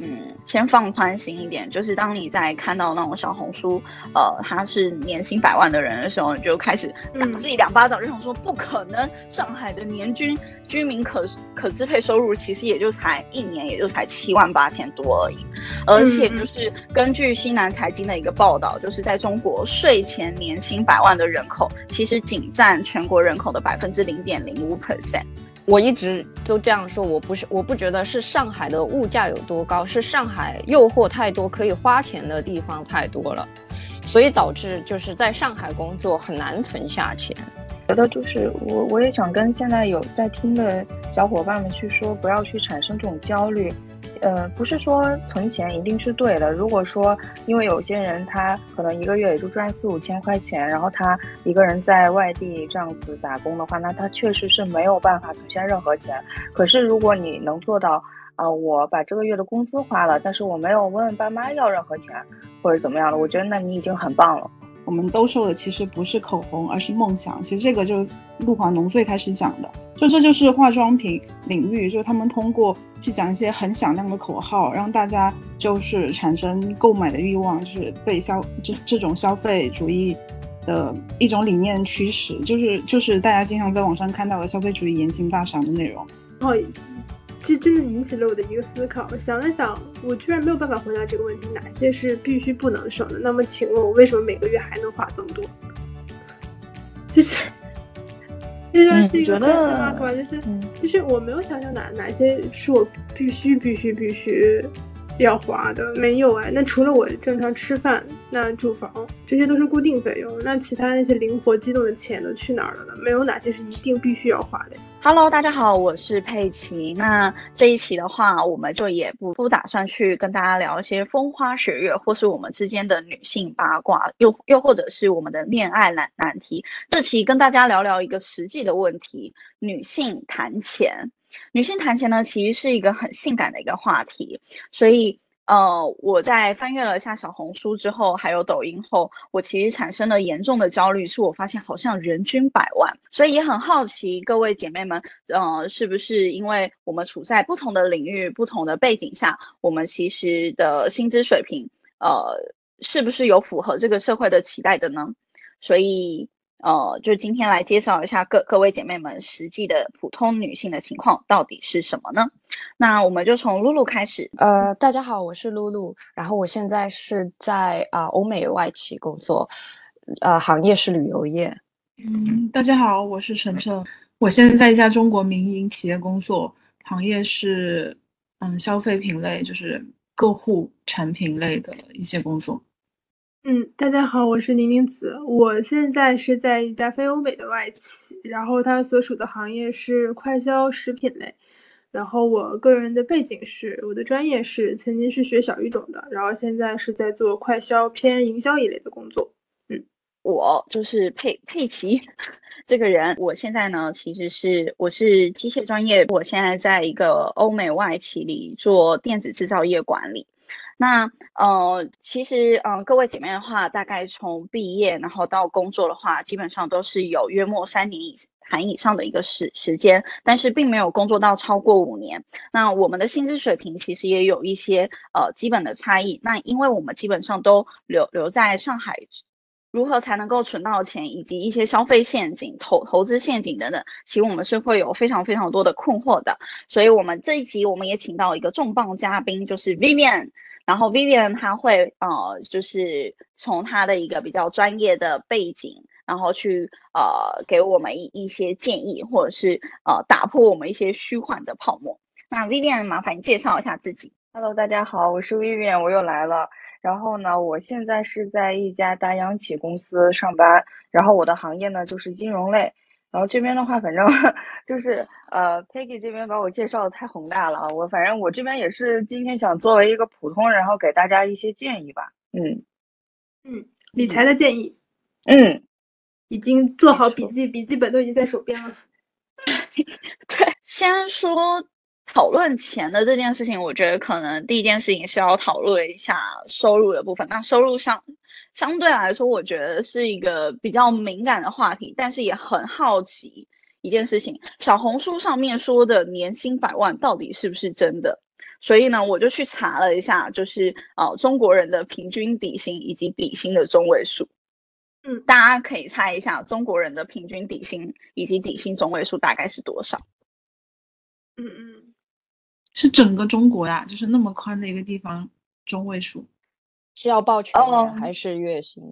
嗯，先放宽心一点，就是当你在看到那种小红书，呃，他是年薪百万的人的时候，你就开始打自己两巴掌，就想说不可能，上海的年均居民可可支配收入其实也就才一年也就才七万八千多而已，而且就是根据西南财经的一个报道，就是在中国税前年薪百万的人口，其实仅占全国人口的百分之零点零五 percent。我一直都这样说，我不是，我不觉得是上海的物价有多高，是上海诱惑太多，可以花钱的地方太多了，所以导致就是在上海工作很难存下钱。觉得就是我，我也想跟现在有在听的小伙伴们去说，不要去产生这种焦虑。呃，不是说存钱一定是对的。如果说，因为有些人他可能一个月也就赚四五千块钱，然后他一个人在外地这样子打工的话，那他确实是没有办法存下任何钱。可是如果你能做到，啊，我把这个月的工资花了，但是我没有问问爸妈要任何钱，或者怎么样的，我觉得那你已经很棒了。我们兜售的其实不是口红，而是梦想。其实这个就陆华农最开始讲的，就这就是化妆品领域，就是他们通过去讲一些很响亮的口号，让大家就是产生购买的欲望，就是被消这这种消费主义的一种理念驱使，就是就是大家经常在网上看到的消费主义言行大赏的内容。哦。这真的引起了我的一个思考。想了想，我居然没有办法回答这个问题：哪些是必须不能省的？那么，请问我为什么每个月还能花这么多？就是，这就是一个 question mark 吧？就是，就是我没有想象哪哪些是我必须必须必须要花的，没有哎。那除了我正常吃饭、那住房，这些都是固定费用。那其他那些灵活机动的钱都去哪儿了呢？没有哪些是一定必须要花的。Hello，大家好，我是佩奇。那这一期的话，我们就也不不打算去跟大家聊一些风花雪月，或是我们之间的女性八卦，又又或者是我们的恋爱难难题。这期跟大家聊聊一个实际的问题：女性谈钱。女性谈钱呢，其实是一个很性感的一个话题，所以。呃，我在翻阅了一下小红书之后，还有抖音后，我其实产生了严重的焦虑，是我发现好像人均百万，所以也很好奇各位姐妹们，呃，是不是因为我们处在不同的领域、不同的背景下，我们其实的薪资水平，呃，是不是有符合这个社会的期待的呢？所以。呃，就今天来介绍一下各各位姐妹们实际的普通女性的情况到底是什么呢？那我们就从露露开始。呃，大家好，我是露露，然后我现在是在啊欧美外企工作，呃，行业是旅游业。嗯，大家好，我是晨晨，我现在在一家中国民营企业工作，行业是嗯消费品类，就是购户产品类的一些工作。嗯，大家好，我是宁宁子，我现在是在一家非欧美的外企，然后它所属的行业是快消食品类，然后我个人的背景是，我的专业是曾经是学小语种的，然后现在是在做快消偏营销一类的工作。嗯，我就是佩佩奇这个人，我现在呢其实是我是机械专业，我现在在一个欧美外企里做电子制造业管理。那呃，其实嗯，各位姐妹的话，大概从毕业然后到工作的话，基本上都是有约莫三年以含以上的一个时时间，但是并没有工作到超过五年。那我们的薪资水平其实也有一些呃基本的差异。那因为我们基本上都留留在上海，如何才能够存到钱，以及一些消费陷阱、投投资陷阱等等，其实我们是会有非常非常多的困惑的。所以，我们这一集我们也请到一个重磅嘉宾，就是 Vivian。然后 Vivian 他会呃，就是从他的一个比较专业的背景，然后去呃给我们一一些建议，或者是呃打破我们一些虚幻的泡沫。那 Vivian 麻烦介绍一下自己。Hello，大家好，我是 Vivian，我又来了。然后呢，我现在是在一家大央企公司上班，然后我的行业呢就是金融类。然后这边的话，反正 就是呃，Peggy 这边把我介绍的太宏大了啊。我反正我这边也是今天想作为一个普通人，然后给大家一些建议吧。嗯嗯，理财的建议。嗯，已经做好笔记，笔记本都已经在手边了。对，先说讨论钱的这件事情，我觉得可能第一件事情是要讨论一下收入的部分。那收入上。相对来说，我觉得是一个比较敏感的话题，但是也很好奇一件事情：小红书上面说的年薪百万到底是不是真的？所以呢，我就去查了一下，就是呃中国人的平均底薪以及底薪的中位数。嗯，大家可以猜一下，中国人的平均底薪以及底薪中位数大概是多少？嗯嗯，是整个中国呀，就是那么宽的一个地方，中位数。是要报全哦。年还是月薪？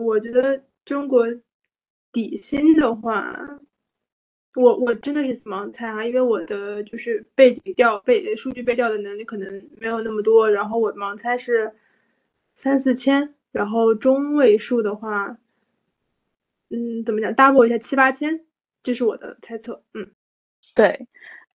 我觉得中国底薪的话，我我真的是盲猜啊，因为我的就是背景调背数据背调的能力可能没有那么多，然后我盲猜是三四千，然后中位数的话，嗯，怎么讲，double 一下七八千，这是我的猜测，嗯。对，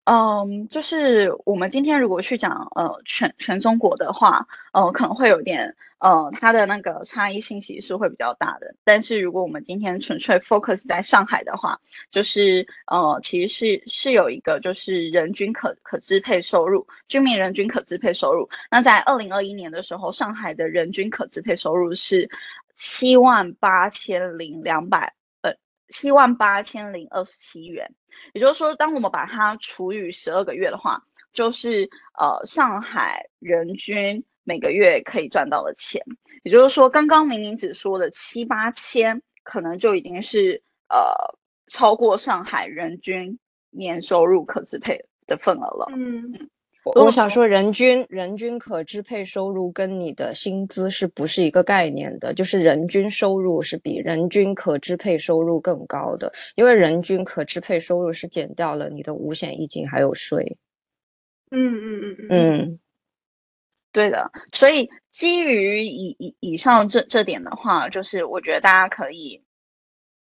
嗯，就是我们今天如果去讲呃全全中国的话，呃可能会有点呃它的那个差异性其实是会比较大的。但是如果我们今天纯粹 focus 在上海的话，就是呃其实是是有一个就是人均可可支配收入，居民人均可支配收入。那在二零二一年的时候，上海的人均可支配收入是七万八千零两百七万八千零二十七元。也就是说，当我们把它除以十二个月的话，就是呃上海人均每个月可以赚到的钱。也就是说，刚刚明明只说的七八千，可能就已经是呃超过上海人均年收入可支配的份额了。嗯我我想说，人均人均可支配收入跟你的薪资是不是一个概念的？就是人均收入是比人均可支配收入更高的，因为人均可支配收入是减掉了你的五险一金还有税。嗯嗯嗯嗯嗯对的，所以基于以以以上这这点的话，就是我觉得大家可以，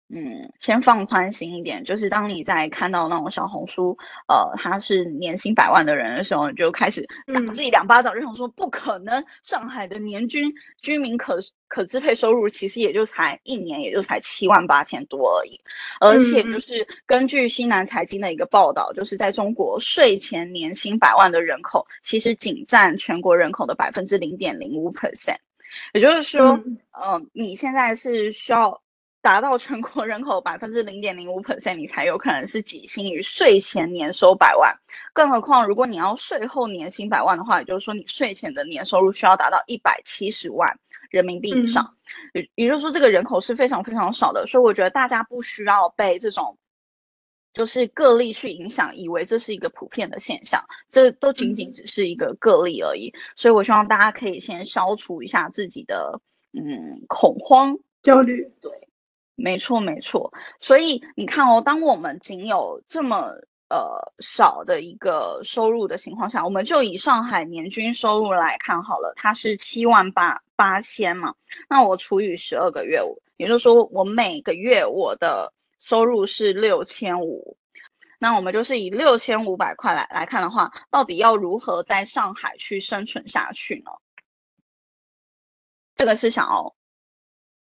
嗯，先放宽心一点。就是当你在看到那种小红书，呃，他是年薪百万的人的时候，你就开始打嗯。自己两巴掌，就想说不可能，上海的年均居民可可支配收入其实也就才一年也就才七万八千多而已，而且就是根据西南财经的一个报道，就是在中国税前年薪百万的人口，其实仅占全国人口的百分之零点零五 percent，也就是说，嗯。呃，你现在是需要达到全国人口百分之零点零五 percent，你才有可能是几薪于税前年收百万。更何况，如果你要税后年薪百万的话，也就是说你税前的年收入需要达到一百七十万人民币以上，也也就是说这个人口是非常非常少的。所以我觉得大家不需要被这种。就是个例去影响，以为这是一个普遍的现象，这都仅仅只是一个个例而已。所以我希望大家可以先消除一下自己的嗯恐慌。焦虑，没错，没错。所以你看哦，当我们仅有这么呃少的一个收入的情况下，我们就以上海年均收入来看好了，它是七万八八千嘛，那我除以十二个月，也就是说我每个月我的收入是六千五。那我们就是以六千五百块来来看的话，到底要如何在上海去生存下去呢？这个是想要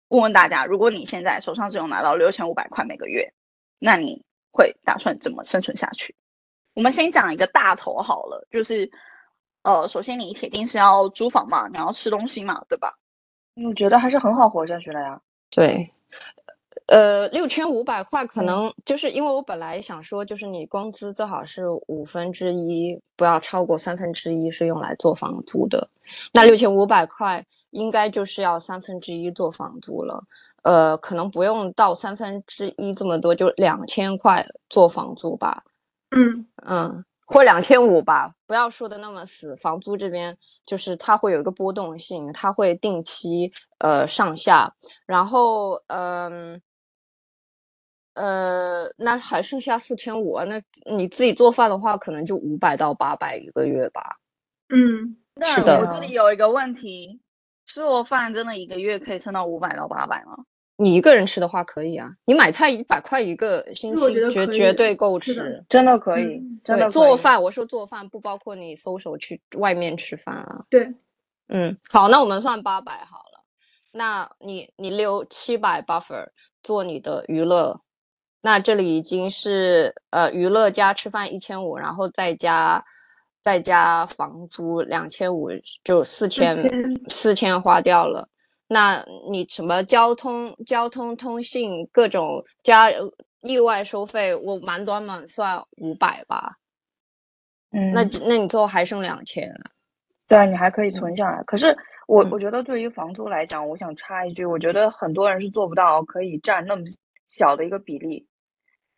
问问大家，如果你现在手上只有拿到六千五百块每个月，那你会打算怎么生存下去？我们先讲一个大头好了，就是呃，首先你铁定是要租房嘛，你要吃东西嘛，对吧？我觉得还是很好活下去了呀。对，呃，六千五百块可嗯能就是因为我本来想说，就是你工资最好是五分之一，不要超过三分之一是用来做房租的。那六千五百块应该就是要三分之一做房租了。呃，可能不用到三分之一这么多，就两千块做房租吧。嗯嗯，或两千五吧，不要说的那么死。房租这边就是它会有一个波动性，它会定期呃上下，然后嗯呃那还剩下四千五啊，那你自己做饭的话，可能就五百到八百一个月吧。嗯，是的我这里有一个问题，吃我饭真的一个月可以撑到五百到八百吗？你一个人吃的话可以啊，你买菜一百块一个星期绝绝对够吃。真的可以，嗯真的以，做饭我说做饭不包括你搜手去外面吃饭啊。对，嗯，好，那我们算八百好了。那你你留七百 buffer 做你的娱乐，那这里已经是呃娱乐加吃饭一千五，然后再加再加房租两千五，就四千4000四千花掉了。那你什么交通、交通、通信各种加呃意外收费，我满短满算五百吧。嗯，那那你最后还剩两千。对啊，你还可以存下来。可是我嗯我觉得对于房租来讲，我想插一句，我觉得很多人是做不到可以占那么小的一个比例。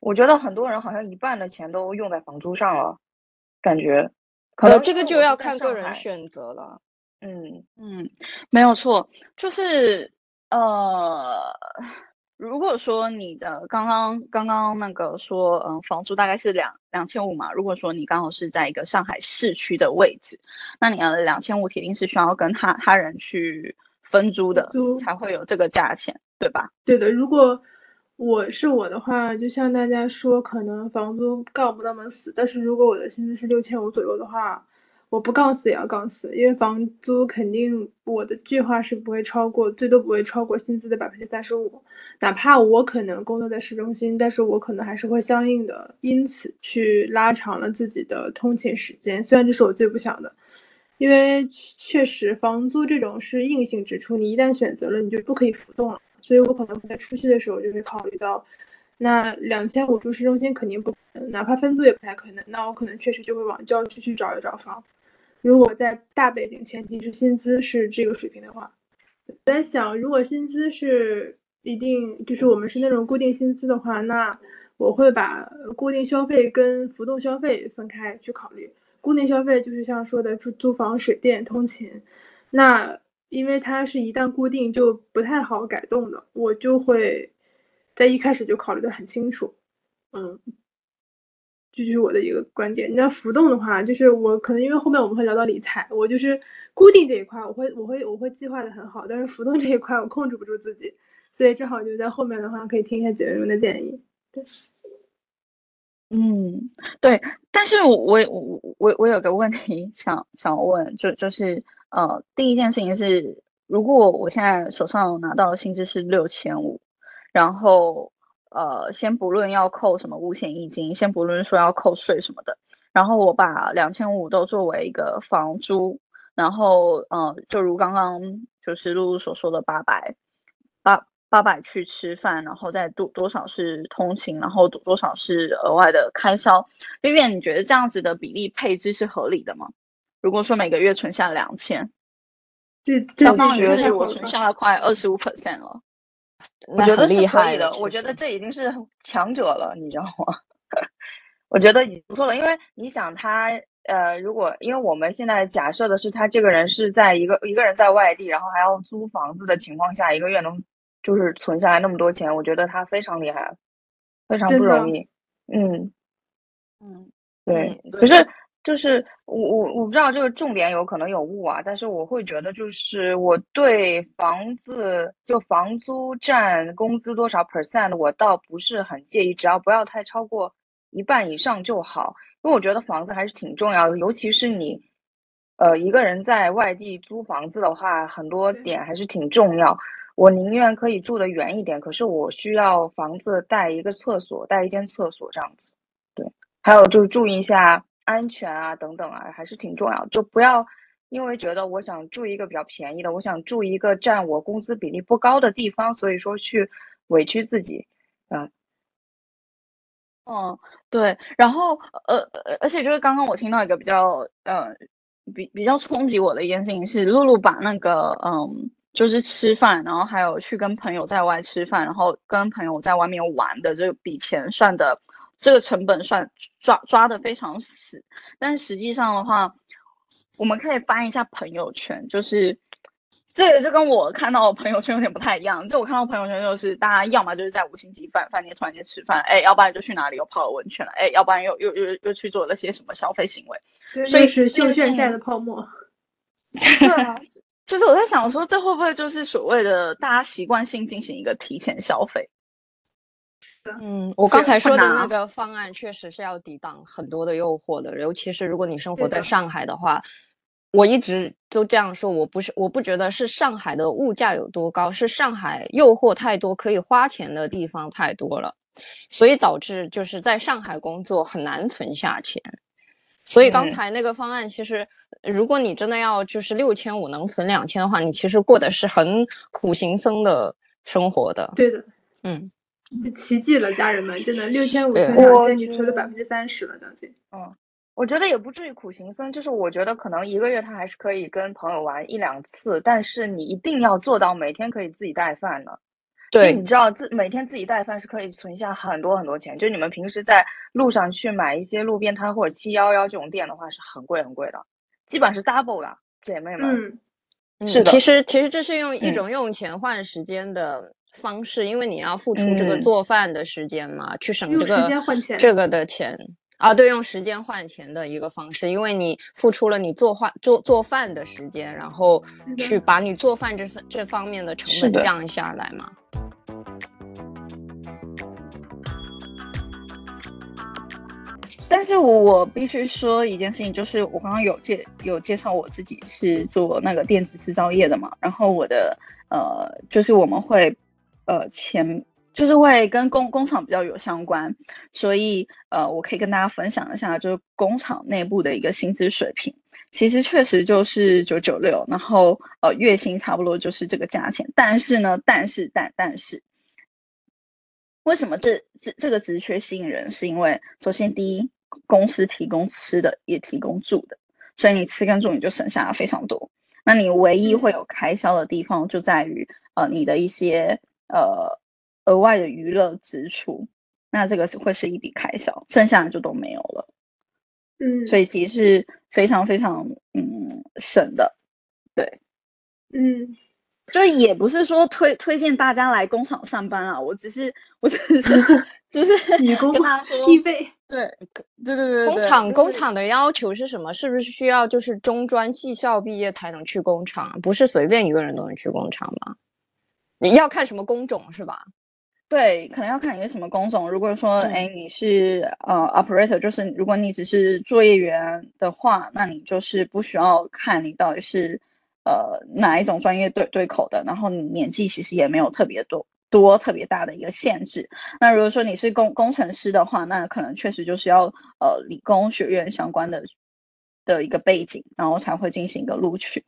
我觉得很多人好像一半的钱都用在房租上了，感觉。可呃，能这个就要看个人选择了。嗯嗯，没有错，就是呃，如果说你的刚刚刚刚那个说，嗯、房租大概是两两千五嘛，如果说你刚好是在一个上海市区的位置，那你的两千五铁定是需要跟他他人去分租的，租才会有这个价钱，对吧？对的，如果我是我的话，就像大家说，可能房租杠不那么死，但是如果我的薪资是六千五左右的话，我不杠死也要杠死，因为房租肯定我的计划是不会超过，最多不会超过薪资的百分之三十五，哪怕我可能工作在市中心，但是我可能还是会相应的因此去拉长了自己的通勤时间，虽然这是我最不想的。因为确实，房租这种是硬性支出，你一旦选择了，你就不可以浮动了。所以我可能会在出去的时候就会考虑到，那两千五住市中心肯定不，哪怕分租也不太可能。那我可能确实就会往郊区去找一找房。如果在大背景前提是薪资是这个水平的话，我在想，如果薪资是一定就是我们是那种固定薪资的话，那我会把固定消费跟浮动消费分开去考虑。固定消费就是像说的租租房、水电、通勤，那因为它是一旦固定就不太好改动的，我就会在一开始就考虑的很清楚，嗯，这就是我的一个观点。那浮动的话，就是我可能因为后面我们会聊到理财，我就是固定这一块，我会我会我会计划的很好，但是浮动这一块我控制不住自己，所以正好就在后面的话可以听一下姐妹们的建议。对。嗯，对，但是我我我我我有个问题想想问，就就是呃，第一件事情是，如果我现在手上拿到的薪资是六千五，然后呃，先不论要扣什么五险一金，先不论说要扣税什么的，然后我把两千五都作为一个房租，然后呃，就如刚刚就是露露所说的八百八。八百去吃饭，然后再多多少是通勤，然后多多少是额外的开销。vivian，你觉得这样子的比例配置是合理的吗？如果说每个月存下两千，这这相当于我存下了快二十五 percent 了。我觉得厉害的了。，我觉得这已经是强者了，你知道吗？我觉得已经不错了，因为你想他，呃，如果因为我们现在假设的是他这个人是在一个一个人在外地，然后还要租房子的情况下，一个月能就是存下来那么多钱，我觉得他非常厉害，非常不容易。嗯，嗯，对。嗯可是就是我我我不知道这个重点有可能有误啊，但是我会觉得就是我对房子就房租占工资多少 percent，我倒不是很介意，只要不要太超过一半以上就好。因为我觉得房子还是挺重要的，尤其是你呃一个人在外地租房子的话，很多点还是挺重要。我宁愿可以住得远一点，可是我需要房子带一个厕所，带一间厕所这样子。对，还有就是注意一下安全啊，等等啊，还是挺重要。就不要因为觉得我想住一个比较便宜的，我想住一个占我工资比例不高的地方，所以说去委屈自己。嗯，嗯，对，然后呃，呃而且就是刚刚我听到一个比较呃比比较冲击我的一件事情是，露露把那个嗯，就是吃饭，然后还有去跟朋友在外吃饭，然后跟朋友在外面玩的这笔钱算的这个成本算抓抓的非常死，但实际上的话，我们可以翻一下朋友圈，就是。这个就跟我看到的朋友圈有点不太一样。就我看到朋友圈，就是大家要么就是在五星级饭饭店突然间吃饭，哎，要不然就去哪里又泡了温泉了，哎，要不然又又又又去做了些什么消费行为。对，所以又是这个是秀炫晒的泡沫。对啊，就是我在想说，这会不会就是所谓的大家习惯性进行一个提前消费？嗯，我刚才说的那个方案确实是要抵挡很多的诱惑的，尤其是如果你生活在上海的话，我一直都这样说，我不是我不觉得是上海的物价有多高，是上海诱惑太多，可以花钱的地方太多了，所以导致就是在上海工作很难存下钱。所以刚嗯。才那个方案，其实如果你真的要就是六千五能存两千的话，你其实过的是很苦行僧的生活的。对的，嗯，就奇迹了，家人们，真的六千五对存两我千，你存了觉百分之三十了，将近。嗯我觉得也不至于苦行僧，就是我觉得可能一个月他还是可以跟朋友玩一两次，但是你一定要做到每天可以自己带饭的。对，你知道自每天自己带饭是可以存下很多很多钱。就你们平时在路上去买一些路边摊或者七幺幺这种店的话，是很贵很贵的，基本上是 double 的，姐妹们。嗯，是的。其实其实这是用一种用钱换时间的方式，因为你要付出这个做饭的时间嘛，去省这个这。个的钱。啊，对，用时间换钱的一个方式，因为你付出了你做饭做做饭的时间，然后去把你做饭这份这方面的成本降下来嘛。但是我必须说一件事情，就是我刚刚有介有介绍我自己是做那个电子制造业的嘛，然后我的呃就是我们会呃前就是会跟工工厂比较有相关，所以呃我可以跟大家分享一下，就是工厂内部的一个薪资水平，其实确实就是九九六，然后呃月薪差不多就是这个价钱，但是呢，但是但但是。为什么这这这个职缺吸引人？是因为首先第一，公司提供吃的，也提供住的，所以你吃跟住你就省下了非常多。那你唯一会有开销的地方就在于呃你的一些呃额外的娱乐支出，那这个是会是一笔开销，剩下的就都没有了。嗯，所以其实是非常非常嗯省的，对，嗯。就也不是说推推荐大家来工厂上班啊，我只是我只是 就是 女工跟他说匹配，对对对对工厂工厂的要求是什么？是不是需要就是中专技校毕业才能去工厂？不是随便一个人都能去工厂吗？你要看什么工种是吧？对，可能要看你是什么工种。如果说哎你是呃 operator，就是如果你只是作业员的话，那你就是不需要看你到底是。呃，哪一种专业对对口的？然后你年纪其实也没有特别多多特别大的一个限制。那如果说你是工工程师的话，那可能确实就是要呃理工学院相关的的一个背景，然后才会进行一个录取。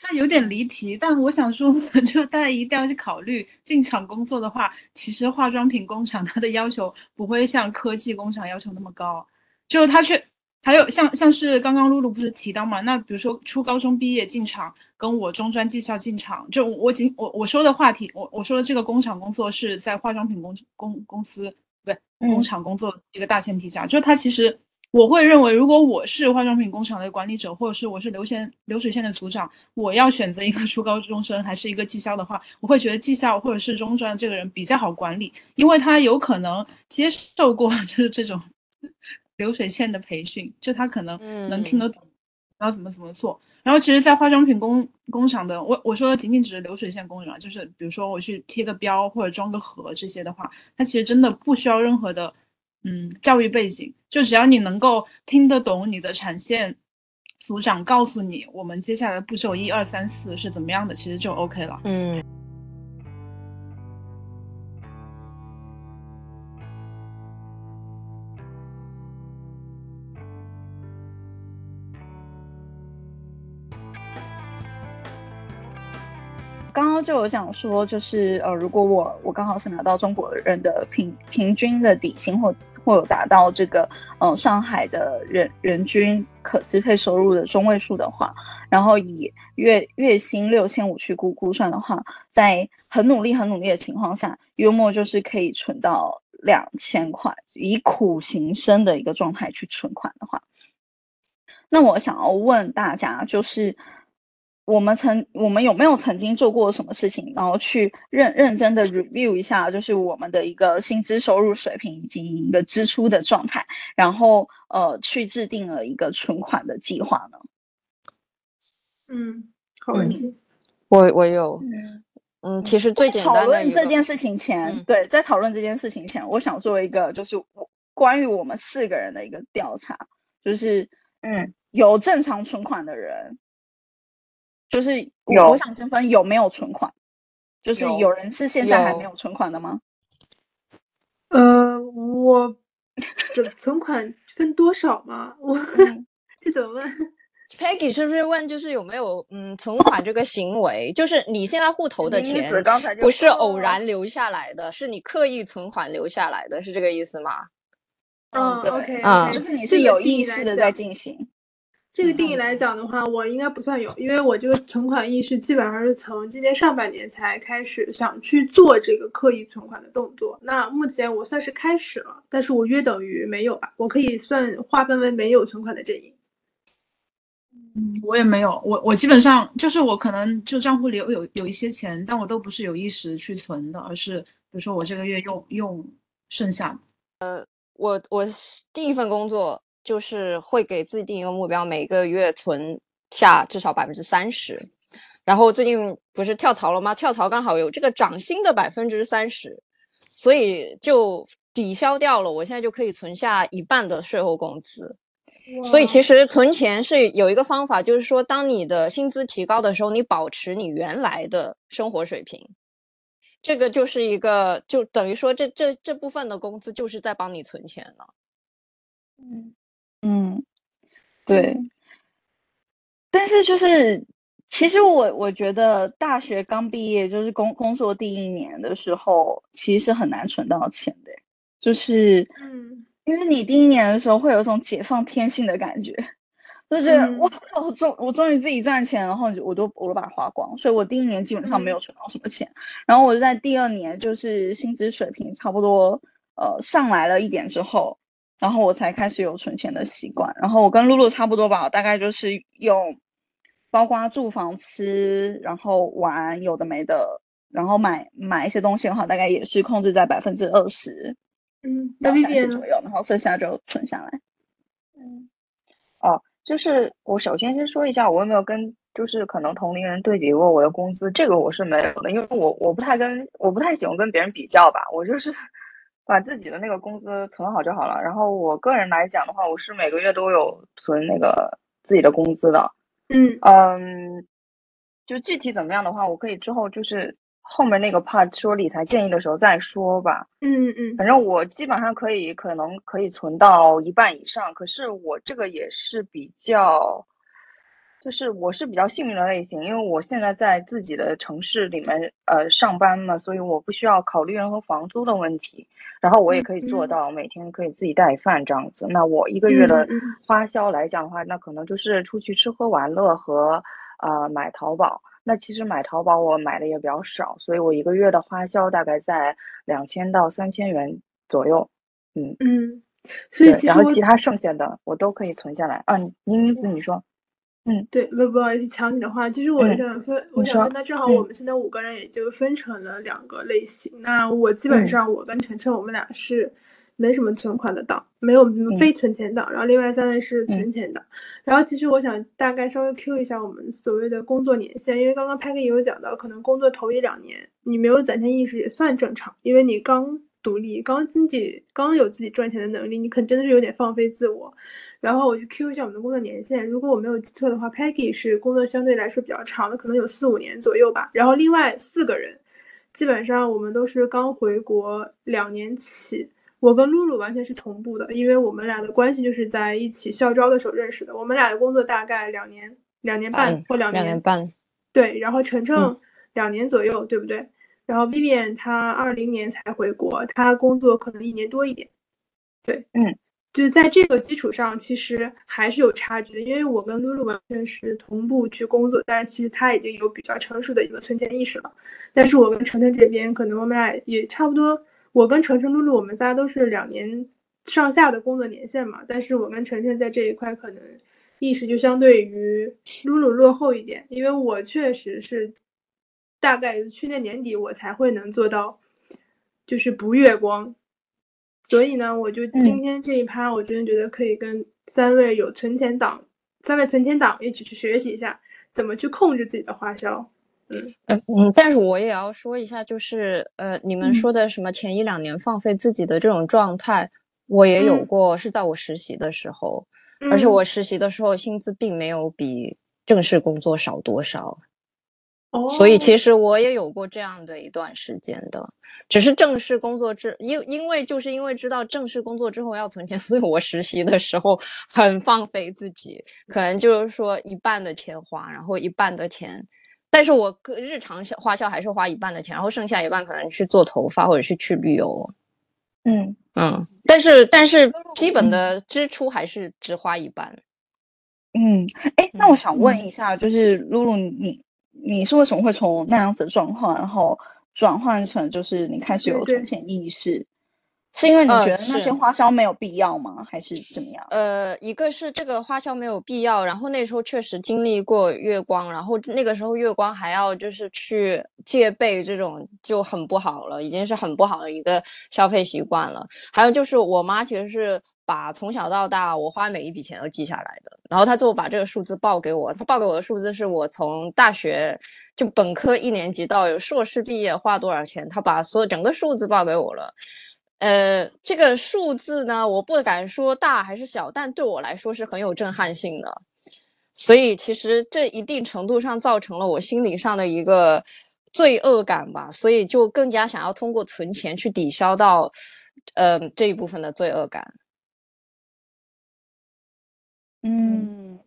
它有点离题，但我想说，就大家一定要去考虑进厂工作的话，其实化妆品工厂它的要求不会像科技工厂要求那么高，就是它却。还有像像是刚刚露露不是提到嘛？那比如说初高中毕业进厂，跟我中专技校进厂，就我仅我我说的话题，我我说的这个工厂工作是在化妆品公公公司不对工厂工作一个大前提下，就是他其实我会认为，如果我是化妆品工厂的管理者，或者是我是流线流水线的组长，我要选择一个初高中生还是一个技校的话，我会觉得技校或者是中专这个人比较好管理，因为他有可能接受过 就是这种。流水线的培训，就他可能能听得懂，然后怎么怎么做。然后其实，在化妆品工工厂的，我我说的仅仅只是流水线工人啊，就是比如说我去贴个标或者装个盒这些的话，他其实真的不需要任何的嗯教育背景，就只要你能够听得懂你的产线组长告诉你我们接下来步骤一二三四是怎么样的，其实就 OK 了。嗯。刚刚就有讲说，就是呃，如果我我刚好是拿到中国人的平平均的底薪，或或有达到这个呃上海的人人均可支配收入的中位数的话，然后以月月薪六千五去估估算的话，在很努力很努力的情况下，月末就是可以存到两千块，以苦行僧的一个状态去存款的话，那我想要问大家就是。我们曾，我们有没有曾经做过什么事情，然后去认认真的 review 一下，就是我们的一个薪资收入水平以及一个支出的状态，然后呃，去制定了一个存款的计划呢？嗯，好问题。我我有，嗯，其实最简单的。讨论这件事情前，对，在讨论这件事情前，我想做一个就是关于我们四个人的一个调查，就是嗯，有正常存款的人。就是有，我想征分有没有存款，就是有人是现在还没有存款的吗？呃，我这存款分多少吗？我这怎么问？Peggy 是不是问就是有没有嗯存款这个行为？就是你现在户头的钱不是偶然留下来的，是你刻意存款留下来的，是这个意思吗？嗯对，OK，啊就是你是有意识的在进行。这个定义来讲的话，我应该不算有，因为我这个存款意识基本上是从今年上半年才开始想去做这个刻意存款的动作。那目前我算是开始了，但是我约等于没有吧？我可以算划分为没有存款的阵营。嗯，我也没有，我我基本上就是我可能就账户里有有有一些钱，但我都不是有意识去存的，而是比如说我这个月用用剩下呃。我我第一份工作就是会给自己定一个目标，每个月存下至少百分之三十。然后最近不是跳槽了吗？跳槽刚好有这个涨薪的百分之三十，所以就抵消掉了，我现在就可以存下一半的税后工资。所以其实存钱是有一个方法，就是说，当你的薪资提高的时候，你保持你原来的生活水平，这个就是一个，就等于说这这这部分的工资就是在帮你存钱了。嗯嗯，对。但是就是，其实我我觉得大学刚毕业，就是工工作第一年的时候，其实是很难存到钱的，就是嗯。因为你第一年的时候会有一种解放天性的感觉，就觉得 嗯。哇，我终我终于自己赚钱，然后我都我都把它花光，所以我第一年基本上没有存到什么钱。然后我在第二年就是薪资水平差不多呃上来了一点之后，然后我才开始有存钱的习惯。然后我跟露露差不多吧，我大概就是用包括住房、吃，然后玩有的没的，然后买买一些东西的话，大概也是控制在百分之二十嗯，到三十左？右，然后剩下就存下来。嗯哦，就是我首先先说一下，我有没有跟就是可能同龄人对比过我的工资，这个我是没有的，因为我我不太跟我不太喜欢跟别人比较吧，我就是把自己的那个工资存好就好了。然后我个人来讲的话，我是每个月都有存那个自己的工资的，嗯嗯，就具体怎么样的话，我可以之后就是后面那个 part 说理财建议的时候再说吧。嗯嗯反正我基本上可以，可能可以存到一半以上。可是我这个也是比较，就是我是比较幸运的类型，因为我现在在自己的城市里面呃上班嘛，所以我不需要考虑任何房租的问题。然后我也可以做嗯到每天可以自己带饭这样子。那我一个月的嗯嗯嗯花销来讲的话，那可能就是出去吃喝玩乐和呃买淘宝。那其实买淘宝我买的也比较少，所以我一个月的花销大概在两千到三千元左右。嗯，嗯，所以对，然后其他剩下的我都可以存下来。啊，宁宁子，你说，对，不不好意思抢你的话，其实我嗯想说，我想说，那正好嗯我们现在五个人也就分成了两个类型。那我基本嗯上我跟晨晨我们俩是没什么存款的档，没有嗯非存钱党，然后另外三位是存钱党。然后其实我想大概稍微 Q 一下我们所谓的工作年限，因为刚刚 Peggy 也有讲到，可能工作头一两年你没有攒钱意识也算正常，因为你刚独立，刚经济刚有自己赚钱的能力，你可能真的是有点放飞自我。然后我就 Q 一下我们的工作年限，如果我没有记错的话，Peggy 是工作相对来说比较长的，可能有四五年左右吧。然后另外四个人，基本上我们都是刚回国两年起。我跟露露完全是同步的，因为我们俩的关系就是在一起校招的时候认识的。我们俩的工作大概两年、两年半半或两两年半，对，然后晨晨嗯两年左右，对不对？然后 Vivian 她二零年才回国，她工作可能一年多一点。对，嗯，就是在这个基础上，其实还是有差距的。因为我跟露露完全是同步去工作，但是其实她已经有比较成熟的一个存钱意识了。但是我跟晨晨这边，可能我们俩也差不多。我跟晨晨、露露，我们仨都是两年上下的工作年限嘛。但是我跟晨晨在这一块可能意识就相对于露露落后一点，因为我确实是大概去年年底我才会能做到，就是不月光。所以呢，我就今天这一趴，我真的觉得可以跟三位有存钱党、三位存钱党一起去学习一下，怎么去控制自己的花销。嗯。呃嗯，但是我也要说一下，就是呃，你们嗯。说的什么前一两年放飞自己的这种状态，我也有嗯。过，是在我实习的时候，而且嗯。我实习的时候薪资并没有比正式工作少多少，哦，所以其实我也有过这样的一段时间的，只是正式工作之因因为就是因为知道正式工作之后要存钱，所以我实习的时候很放飞自己，可能就是说一半的钱花，然后一半的钱。但是我个日常消花销还是花一半的钱，然后剩下一半可能去做头发或者是去旅游。嗯嗯，但是但是基本的支出还是只花一半。嗯，哎，那我想问嗯一下，就是露露，你你是为什么会从那样子的状况，然后转换成就是你开始有存钱意识？是因为你呃觉得那些花销没有必要吗？还是怎么样？呃，一个是这个花销没有必要，然后那时候确实经历过月光，然后那个时候月光还要就是去戒备这种就很不好了，已经是很不好的一个消费习惯了。还有就是我妈其实是把从小到大我花每一笔钱都记下来的，然后他最后把这个数字报给我，他报给我的数字是我从大学就本科一年级到硕士毕业花多少钱，他把所有整个数字报给我了。呃，这个数字呢，我不敢说大还是小，但对我来说是很有震撼性的。所以其实这一定程度上造成了我心理上的一个罪恶感吧，所以就更加想要通过存钱去抵消到，呃这一部分的罪恶感。嗯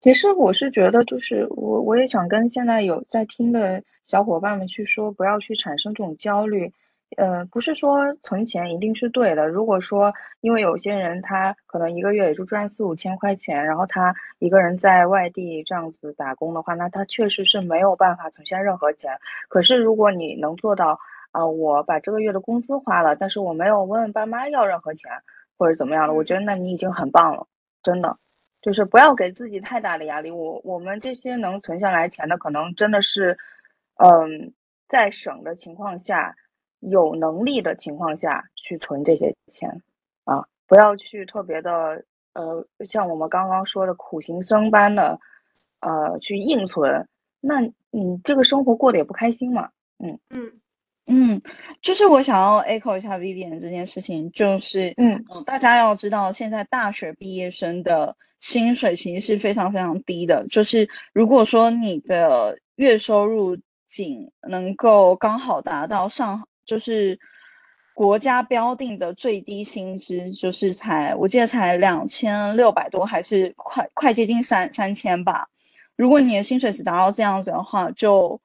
其实我是觉得，就是我我也想跟现在有在听的小伙伴们去说，不要去产生这种焦虑。呃，不是说存钱一定是对的。如果说因为有些人他可能一个月也就赚四五千块钱，然后他一个人在外地这样子打工的话，那他确实是没有办法存下任何钱。可是如果你能做到，啊、我把这个月的工资花了，但是我没有问爸妈要任何钱或者怎么样的，我觉得那你已经很棒了，真的。就是不要给自己太大的压力。我我们这些能存下来钱的，可能真的是，嗯，在省的情况下，有能力的情况下去存这些钱，啊，不要去特别的，呃，像我们刚刚说的苦行僧般的，呃，去硬存，那你这个生活过得也不开心嘛。嗯嗯，就是我想要 echo 一下 Vivian 这件事情，就是嗯嗯，大家要知道，现在大学毕业生的薪水其实是非常非常低的。就是如果说你的月收入仅能够刚好达到上，就是国家标定的最低薪资，就是才我记得才两千六百多，还是快快接近三三千吧。如果你的薪水只达到这样子的话，就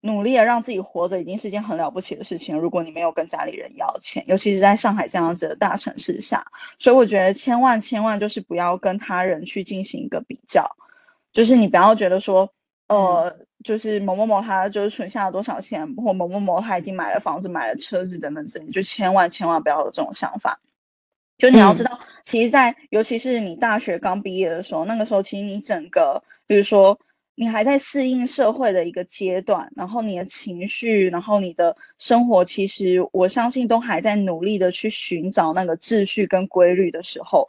努力的让自己活着已经是一件很了不起的事情。如果你没有跟家里人要钱，尤其是在上海这样子的大城市下，所以我觉得千万千万就是不要跟他人去进行一个比较，就是你不要觉得说，呃，就是某某某他就是存下了多少钱，或某某某他已经买了房子、买了车子等等之类，你就千万千万不要有这种想法。就你要知道，其实在，尤其是你大学刚毕业的时候，那个时候其实你整个，比如说你还在适应社会的一个阶段，然后你的情绪，然后你的生活，其实我相信都还在努力的去寻找那个秩序跟规律的时候，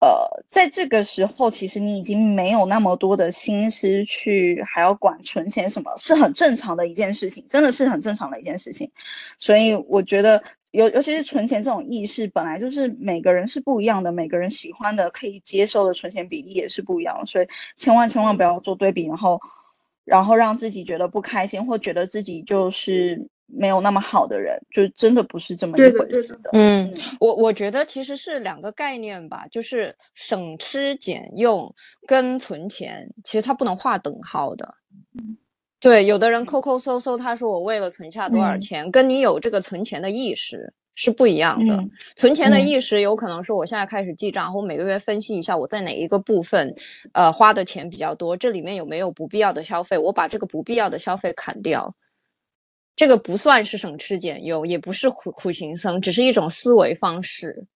呃，在这个时候，其实你已经没有那么多的心思去还要管存钱什么，是很正常的一件事情，真的是很正常的一件事情。所以我觉得，尤尤其是存钱这种意识，本来就是每个人是不一样的，每个人喜欢的、可以接受的存钱比例也是不一样的，所以千万千万不要做对比，然后然后让自己觉得不开心，或觉得自己就是没有那么好的人，就真的不是这么一对的对的回事的。嗯，我我觉得其实是两个概念吧，就是省吃俭用跟存钱，其实它不能划等号的。对，有的人抠抠搜搜，他说我为了存下多少嗯钱，跟你有这个存钱的意识是不一样的。嗯存钱的嗯意识有可能是我现在开始记账，我每个月分析一下我在哪一个部分，呃，花的钱比较多，这里面有没有不必要的消费，我把这个不必要的消费砍掉。这个不算是省吃俭用，也不是苦苦行僧，只是一种思维方式。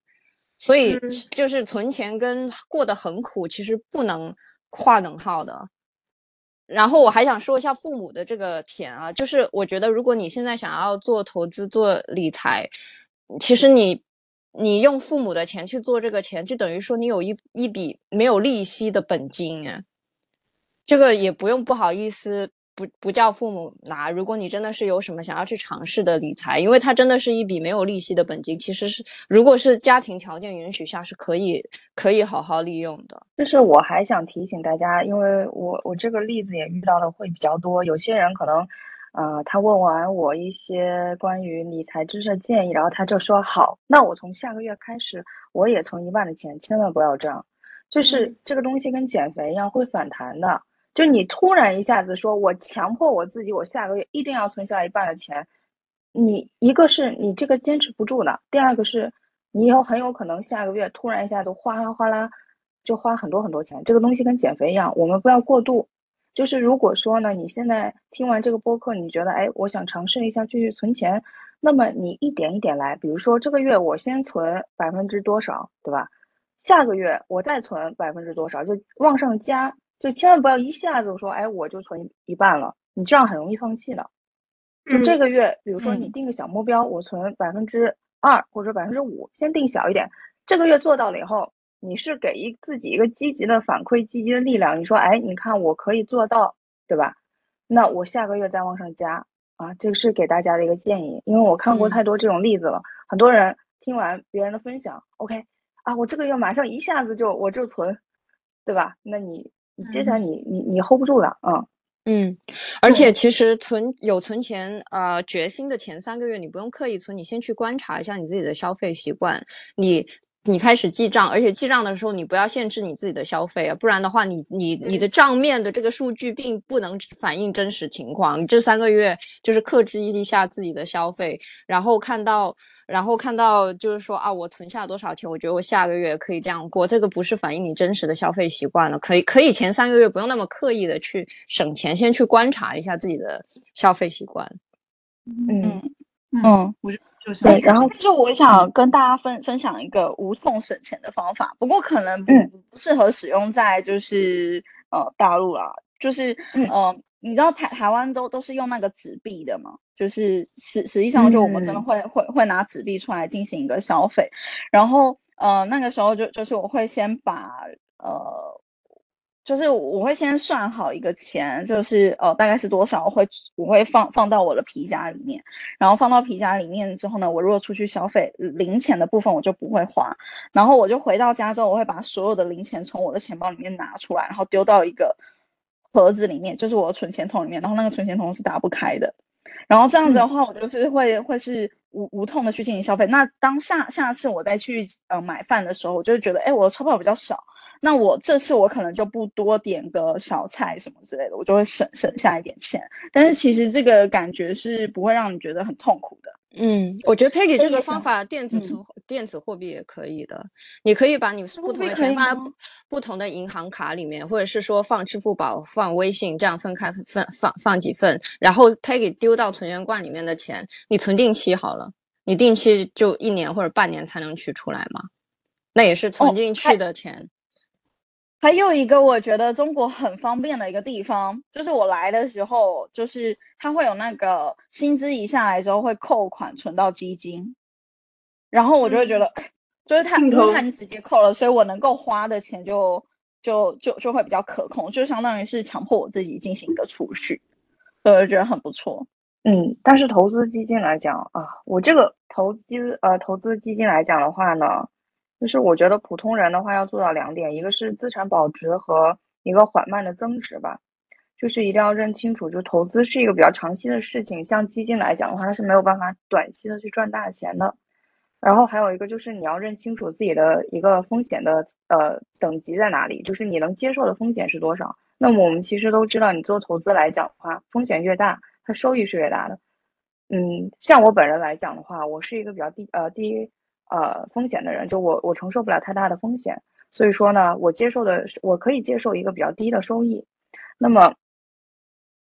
所以嗯就是存钱跟过得很苦，其实不能划等号的。然后我还想说一下父母的这个钱啊，就是我觉得如果你现在想要做投资、做理财，其实你你用父母的钱去做这个钱，就等于说你有一一笔没有利息的本金啊。这个也不用不好意思，不不叫父母拿。如果你真的是有什么想要去尝试的理财，因为它真的是一笔没有利息的本金，其实是如果是家庭条件允许下，是可以可以好好利用的。就是我还想提醒大家，因为我我这个例子也遇到的会比较多，有些人可能，呃，他问完我一些关于理财知识的建议，然后他就说好，那我从下个月开始，我也存一半的钱，千万不要这样，就是嗯这个东西跟减肥一样会反弹的，就你突然一下子说我强迫我自己，我下个月一定要存下一半的钱，你一个是你这个坚持不住的，第二个是你以后很有可能下个月突然一下子哗啦哗啦就花很多很多钱。这个东西跟减肥一样，我们不要过度。就是如果说呢，你现在听完这个播客，你觉得哎，我想尝试一下继续存钱，那么你一点一点来。比如说这个月我先存百分之多少，对吧？下个月我再存百分之多少，就往上加，就千万不要一下子说哎，我就存一半了，你这样很容易放弃的。就这个月，比如说你定个小目标，我存百分之二或者百分之五，先定小一点。这个月做到了以后，你是给一自己一个积极的反馈、积极的力量。你说，哎，你看我可以做到，对吧？那我下个月再往上加啊，这个是给大家的一个建议。因为我看过太多这种例子了，很多人听完别人的分享，OK 啊，我这个月马上一下子就我就存，对吧？那你你接下来你你你 hold 不住了，嗯。嗯，而且其实存有存钱，呃，决心的前三个月，你不用刻意存，你先去观察一下你自己的消费习惯，你。你开始记账，而且记账的时候你不要限制你自己的消费啊，不然的话，你你你的账面的这个数据并不能反映真实情况。你这三个月就是克制一下自己的消费，然后看到，然后看到就是说啊，我存下多少钱，我觉得我下个月可以这样过，这个不是反映你真实的消费习惯了。可以可以前三个月不用那么刻意的去省钱，先去观察一下自己的消费习惯。嗯嗯，我就。对，然后就我想跟大家分分享一个无痛省钱的方法，不过可能不不适合使用在就是呃大陆啦，就是呃你知道台台湾都都是用那个纸币的嘛，就是实实际上就我们真的会会会拿纸币出来进行一个消费，然后呃那个时候就就是我会先把呃。就是我会先算好一个钱，就是呃大概是多少，我会我会放放到我的皮夹里面，然后放到皮夹里面之后呢，我如果出去消费，零钱的部分我就不会花，然后我就回到家之后，我会把所有的零钱从我的钱包里面拿出来，然后丢到一个盒子里面，就是我的存钱筒里面，然后那个存钱筒是打不开的，然后这样子的话，我就是会会是无无痛的去进行消费。那当下下次我再去呃买饭的时候，我就会觉得，哎，我的钞票比较少。那我这次我可能就不多点个小菜什么之类的，我就会省省下一点钱。但是其实这个感觉是不会让你觉得很痛苦的。嗯，我觉得 Peggy 这个方法，电子存电子货币也可以的。你可以把你不同的钱放在不同的银行卡里面，或者是说放支付宝、放微信，这样分开分放放几份。然后 Peggy 丢到存钱罐里面的钱，你存定期好了，你定期就一年或者半年才能取出来嘛，那也是存进去的钱。还有一个我觉得中国很方便的一个地方，就是我来的时候，就是它会有那个薪资一下来之后会扣款存到基金，然后我就会觉得，就是它因为它你直接扣了，所以我能够花的钱就就就就会比较可控，就相当于是强迫我自己进行一个储蓄，所以我觉得很不错。嗯，但是投资基金来讲啊，我这个投资呃投资基金来讲的话呢。就是我觉得普通人的话要做到两点，一个是资产保值和一个缓慢的增值吧。就是一定要认清楚，就投资是一个比较长期的事情，像基金来讲的话，它是没有办法短期的去赚大钱的。然后还有一个就是你要认清楚自己的一个风险的呃等级在哪里，就是你能接受的风险是多少。那么我们其实都知道，你做投资来讲的话，风险越大，它收益是越大的。嗯，像我本人来讲的话，我是一个比较低呃低。呃，风险的人，就我，我承受不了太大的风险，所以说呢，我接受的是，我可以接受一个比较低的收益。那么，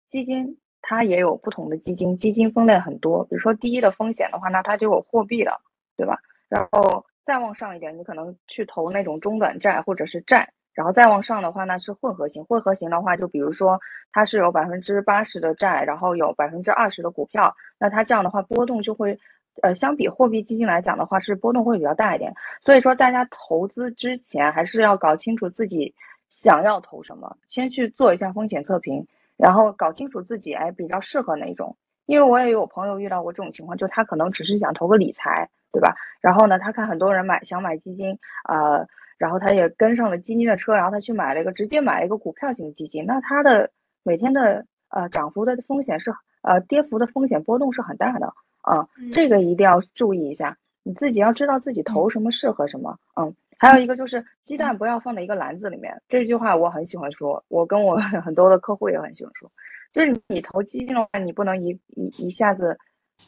基金它也有不同的基金，基金分类很多，比如说第一的风险的话，那它就有货币了，对吧？然后再往上一点，你可能去投那种中短债或者是债，然后再往上的话，呢是混合型。混合型的话，就比如说它是有百分之八十的债，然后有百分之二十的股票，那它这样的话波动就会。呃，相比货币基金来讲的话，是波动会比较大一点。所以说，大家投资之前还是要搞清楚自己想要投什么，先去做一下风险测评，然后搞清楚自己哎比较适合哪种。因为我也有朋友遇到过这种情况，就他可能只是想投个理财，对吧？然后呢，他看很多人买想买基金，呃，然后他也跟上了基金的车，然后他去买了一个直接买了一个股票型基金，那他的每天的呃涨幅的风险是呃跌幅的风险波动是很大的。啊，这个一定要注意一下，你自己要知道自己投什么适合什么。嗯，还有一个就是鸡蛋不要放在一个篮子里面，这句话我很喜欢说，我跟我 很多的客户也很喜欢说，就是你投基金的话，你不能一一一下子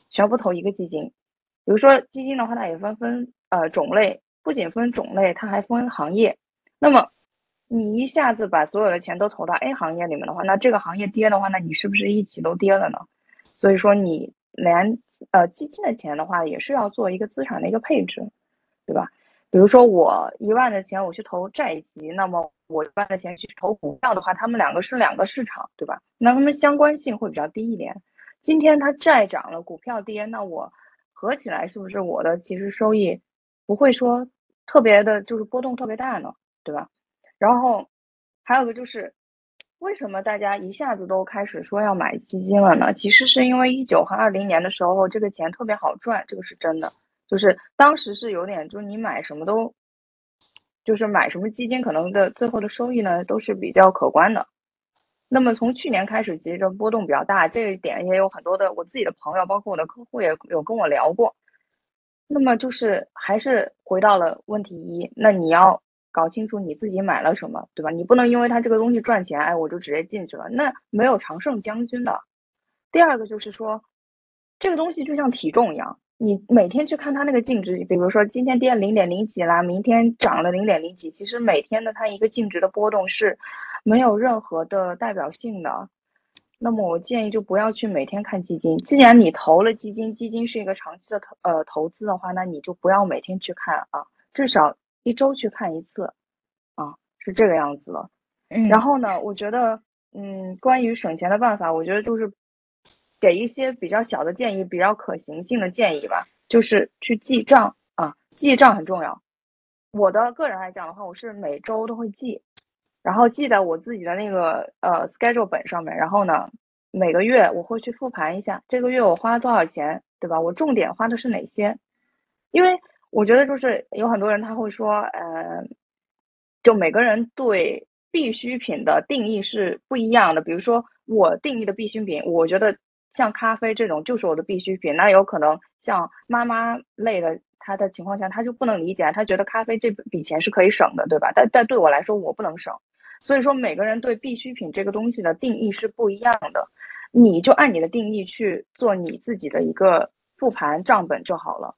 全部投一个基金。比如说基金的话，它也分分呃种类，不仅分种类，它还分行业。那么你一下子把所有的钱都投到 A 行业里面的话，那这个行业跌的话，那你是不是一起都跌了呢？所以说你连呃基金的钱的话，也是要做一个资产的一个配置，对吧？比如说我一万的钱我去投债基，那么我一万的钱去投股票的话，他们两个是两个市场，对吧？那他们相关性会比较低一点。今天它债涨了，股票跌，那我合起来是不是我的其实收益不会说特别的，就是波动特别大呢，对吧？然后还有个就是，为什么大家一下子都开始说要买基金了呢？其实是因为一九和二零年的时候，这个钱特别好赚，这个是真的。就是当时是有点，就是你买什么都，就是买什么基金，可能的最后的收益呢都是比较可观的。那么从去年开始，其实这波动比较大，这一点也有很多的我自己的朋友，包括我的客户也有跟我聊过。那么就是还是回到了问题一，那你要。搞清楚你自己买了什么，对吧？你不能因为它这个东西赚钱，哎，我就直接进去了，那没有常胜将军的。第二个就是说，这个东西就像体重一样，你每天去看它那个净值，比如说今天跌零点零几啦，明天涨了零点零几，其实每天的它一个净值的波动是没有任何的代表性的。那么我建议就不要去每天看基金，既然你投了基金，基金是一个长期的投呃投资的话，那你就不要每天去看啊，至少。一周去看一次，啊，是这个样子的。嗯，然后呢，我觉得，嗯，关于省钱的办法，我觉得就是给一些比较小的建议，比较可行性的建议吧，就是去记账啊，记账很重要。我的个人来讲的话，我是每周都会记，然后记在我自己的那个呃 schedule 本上面。然后呢，每个月我会去复盘一下，这个月我花了多少钱，对吧？我重点花的是哪些？因为。我觉得就是有很多人他会说，呃，就每个人对必需品的定义是不一样的。比如说我定义的必需品，我觉得像咖啡这种就是我的必需品。那有可能像妈妈类的，他的情况下他就不能理解，他觉得咖啡这笔钱是可以省的，对吧？但但对我来说我不能省。所以说每个人对必需品这个东西的定义是不一样的，你就按你的定义去做你自己的一个复盘账本就好了。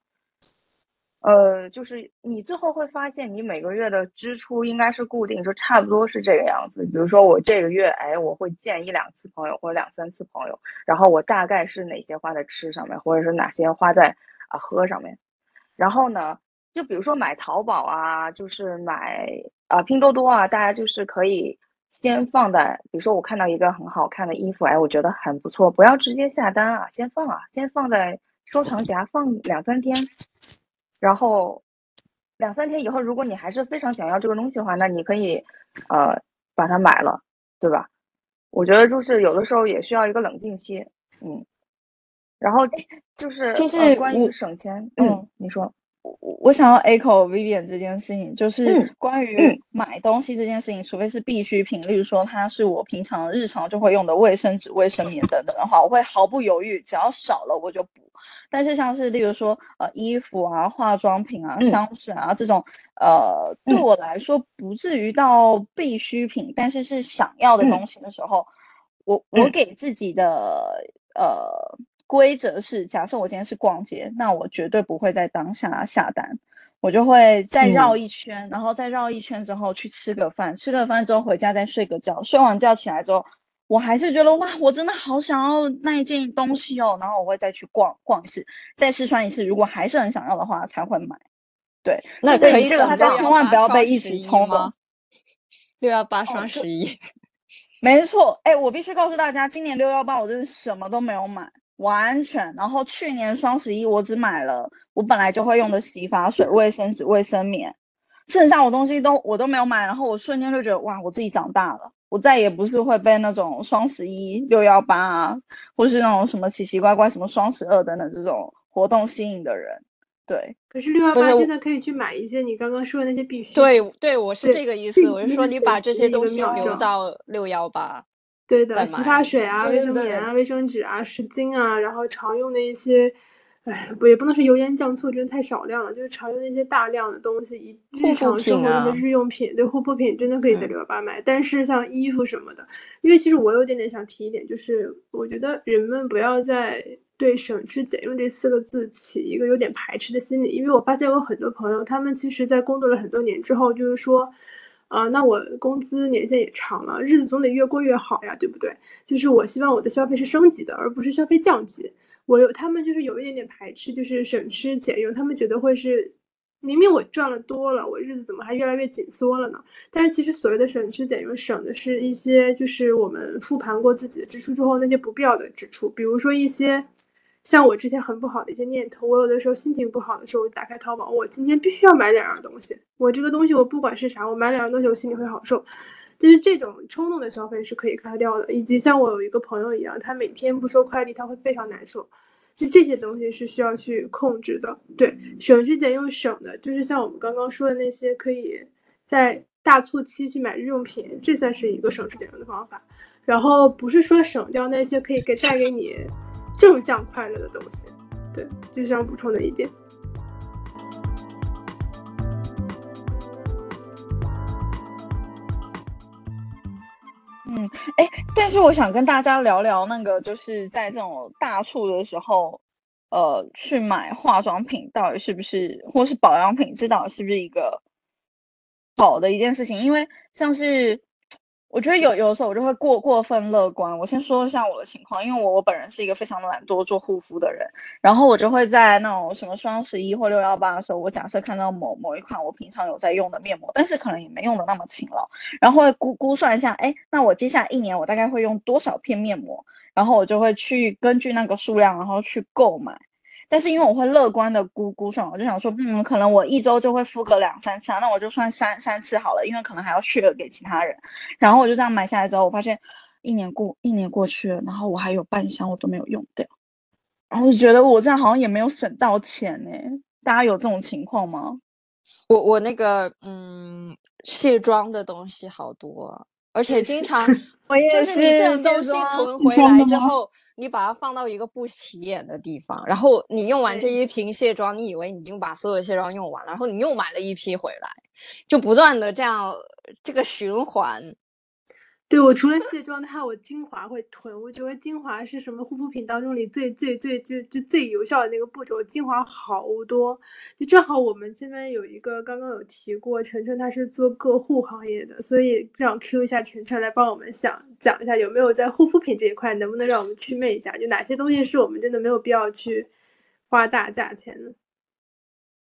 呃，就是你最后会发现，你每个月的支出应该是固定，就差不多是这个样子。比如说，我这个月，哎，我会见一两次朋友，或者两三次朋友，然后我大概是哪些花在吃上面，或者是哪些花在啊喝上面。然后呢，就比如说买淘宝啊，就是买啊拼多多啊，大家就是可以先放在，比如说我看到一个很好看的衣服，哎，我觉得很不错，不要直接下单啊，先放啊，先放在收藏夹放两三天。然后两三天以后，如果你还是非常想要这个东西的话，那你可以呃把它买了，对吧？我觉得就是有的时候也需要一个冷静期，嗯。然后就是就是关于省钱，嗯，你说。我我想要 echo Vivian 这件事情，就是关于买东西这件事情，除非是必需品，例如说它是我平常日常就会用的卫生纸、卫生棉等等的话，我会毫不犹豫，只要少了我就补。但是像是例如说呃衣服啊、化妆品啊、香水啊这种，呃对我来说不至于到必需品，但是是想要的东西的时候，我我给自己的呃。规则是，假设我今天是逛街，那我绝对不会在当下下单，我就会再绕一圈，然后再绕一圈之后去吃个饭，吃个饭之后回家再睡个觉，睡完觉起来之后，我还是觉得哇，我真的好想要那一件东西哦，然后我会再去逛逛一次，再试穿一次，如果还是很想要的话才会买。对，那可以这个大家千万不要被一时冲动。六幺八双十一，没错，哎，我必须告诉大家，今年六幺八我真是什么都没有买。完全，然后去年双十一我只买了我本来就会用的洗发水、卫生纸、卫生棉，剩下我东西都我都没有买，然后我瞬间就觉得哇，我自己长大了，我再也不是会被那种双十一、六幺八啊，或是那种什么奇奇怪怪什么双十二等等这种活动吸引的人。对，可是六幺八真的可以去买一些你刚刚说的那些必须。对对，我是这个意思，我是说你把这些东西留到六幺八。对的，洗发水啊、卫生棉啊、卫生纸啊、湿巾啊，然后常用的一些，哎，不也不能是油盐酱醋，真的太少量了。就是常用的一些大量的东西，一日常生活中的日用品，对护肤品真的可以在六幺八买。但是像衣服什么的，因为其实我有点点想提一点，就是我觉得人们不要再对省吃俭用这四个字起一个有点排斥的心理，因为我发现我很多朋友，他们其实在工作了很多年之后，就是说，啊，那我工资年限也长了，日子总得越过越好呀，对不对？就是我希望我的消费是升级的，而不是消费降级。我有他们就是有一点点排斥，就是省吃俭用，他们觉得会是明明我赚了多了，我日子怎么还越来越紧缩了呢？但是其实所谓的省吃俭用，省的是一些就是我们复盘过自己的支出之后那些不必要的支出，比如说一些像我之前很不好的一些念头，我有的时候心情不好的时候，我打开淘宝，我今天必须要买两样东西，我这个东西我不管是啥，我买两样东西我心里会好受。就是这种冲动的消费是可以开掉的，以及像我有一个朋友一样，他每天不收快递，他会非常难受。就这些东西是需要去控制的。对，省吃俭用省的，就是像我们刚刚说的那些，可以在大促期去买日用品，这算是一个省吃俭用的方法。然后不是说省掉那些可以给带给你正向快乐的东西。对，就是要补充的一点。嗯，哎，但是我想跟大家聊聊那个，就是在这种大促的时候，呃，去买化妆品到底是不是，或是保养品，这到底是不是一个好的一件事情？因为像是。我觉得有有的时候我就会过过分乐观。我先说一下我的情况，因为我我本人是一个非常懒惰做护肤的人，然后我就会在那种什么双十一或六幺八的时候，我假设看到某某一款我平常有在用的面膜，但是可能也没用的那么勤劳，然后会估估算一下，哎，那我接下来一年我大概会用多少片面膜，然后我就会去根据那个数量，然后去购买。但是因为我会乐观的估估算，我就想说，嗯，可能我一周就会敷个两三次，那我就算三三次好了，因为可能还要续额给其他人。然后我就这样买下来之后，我发现一年过一年过去了，然后我还有半箱我都没有用掉，然后就觉得我这样好像也没有省到钱呢。大家有这种情况吗？我我那个嗯，卸妆的东西好多。啊而且经常，就是你这种东西囤回来之后，你把它放到一个不起眼的地方，然后你用完这一瓶卸妆，你以为你已经把所有卸妆用完了，然后你又买了一批回来，就不断的这样这个循环。对我除了卸妆，还有我精华会囤。我觉得精华是什么护肤品当中里最最最就就最有效的那个步骤。精华好多，就正好我们这边有一个刚刚有提过，晨晨他是做个护行业的，所以正好 Q 一下晨晨来帮我们想讲一下，有没有在护肤品这一块，能不能让我们祛魅一下？就哪些东西是我们真的没有必要去花大价钱的？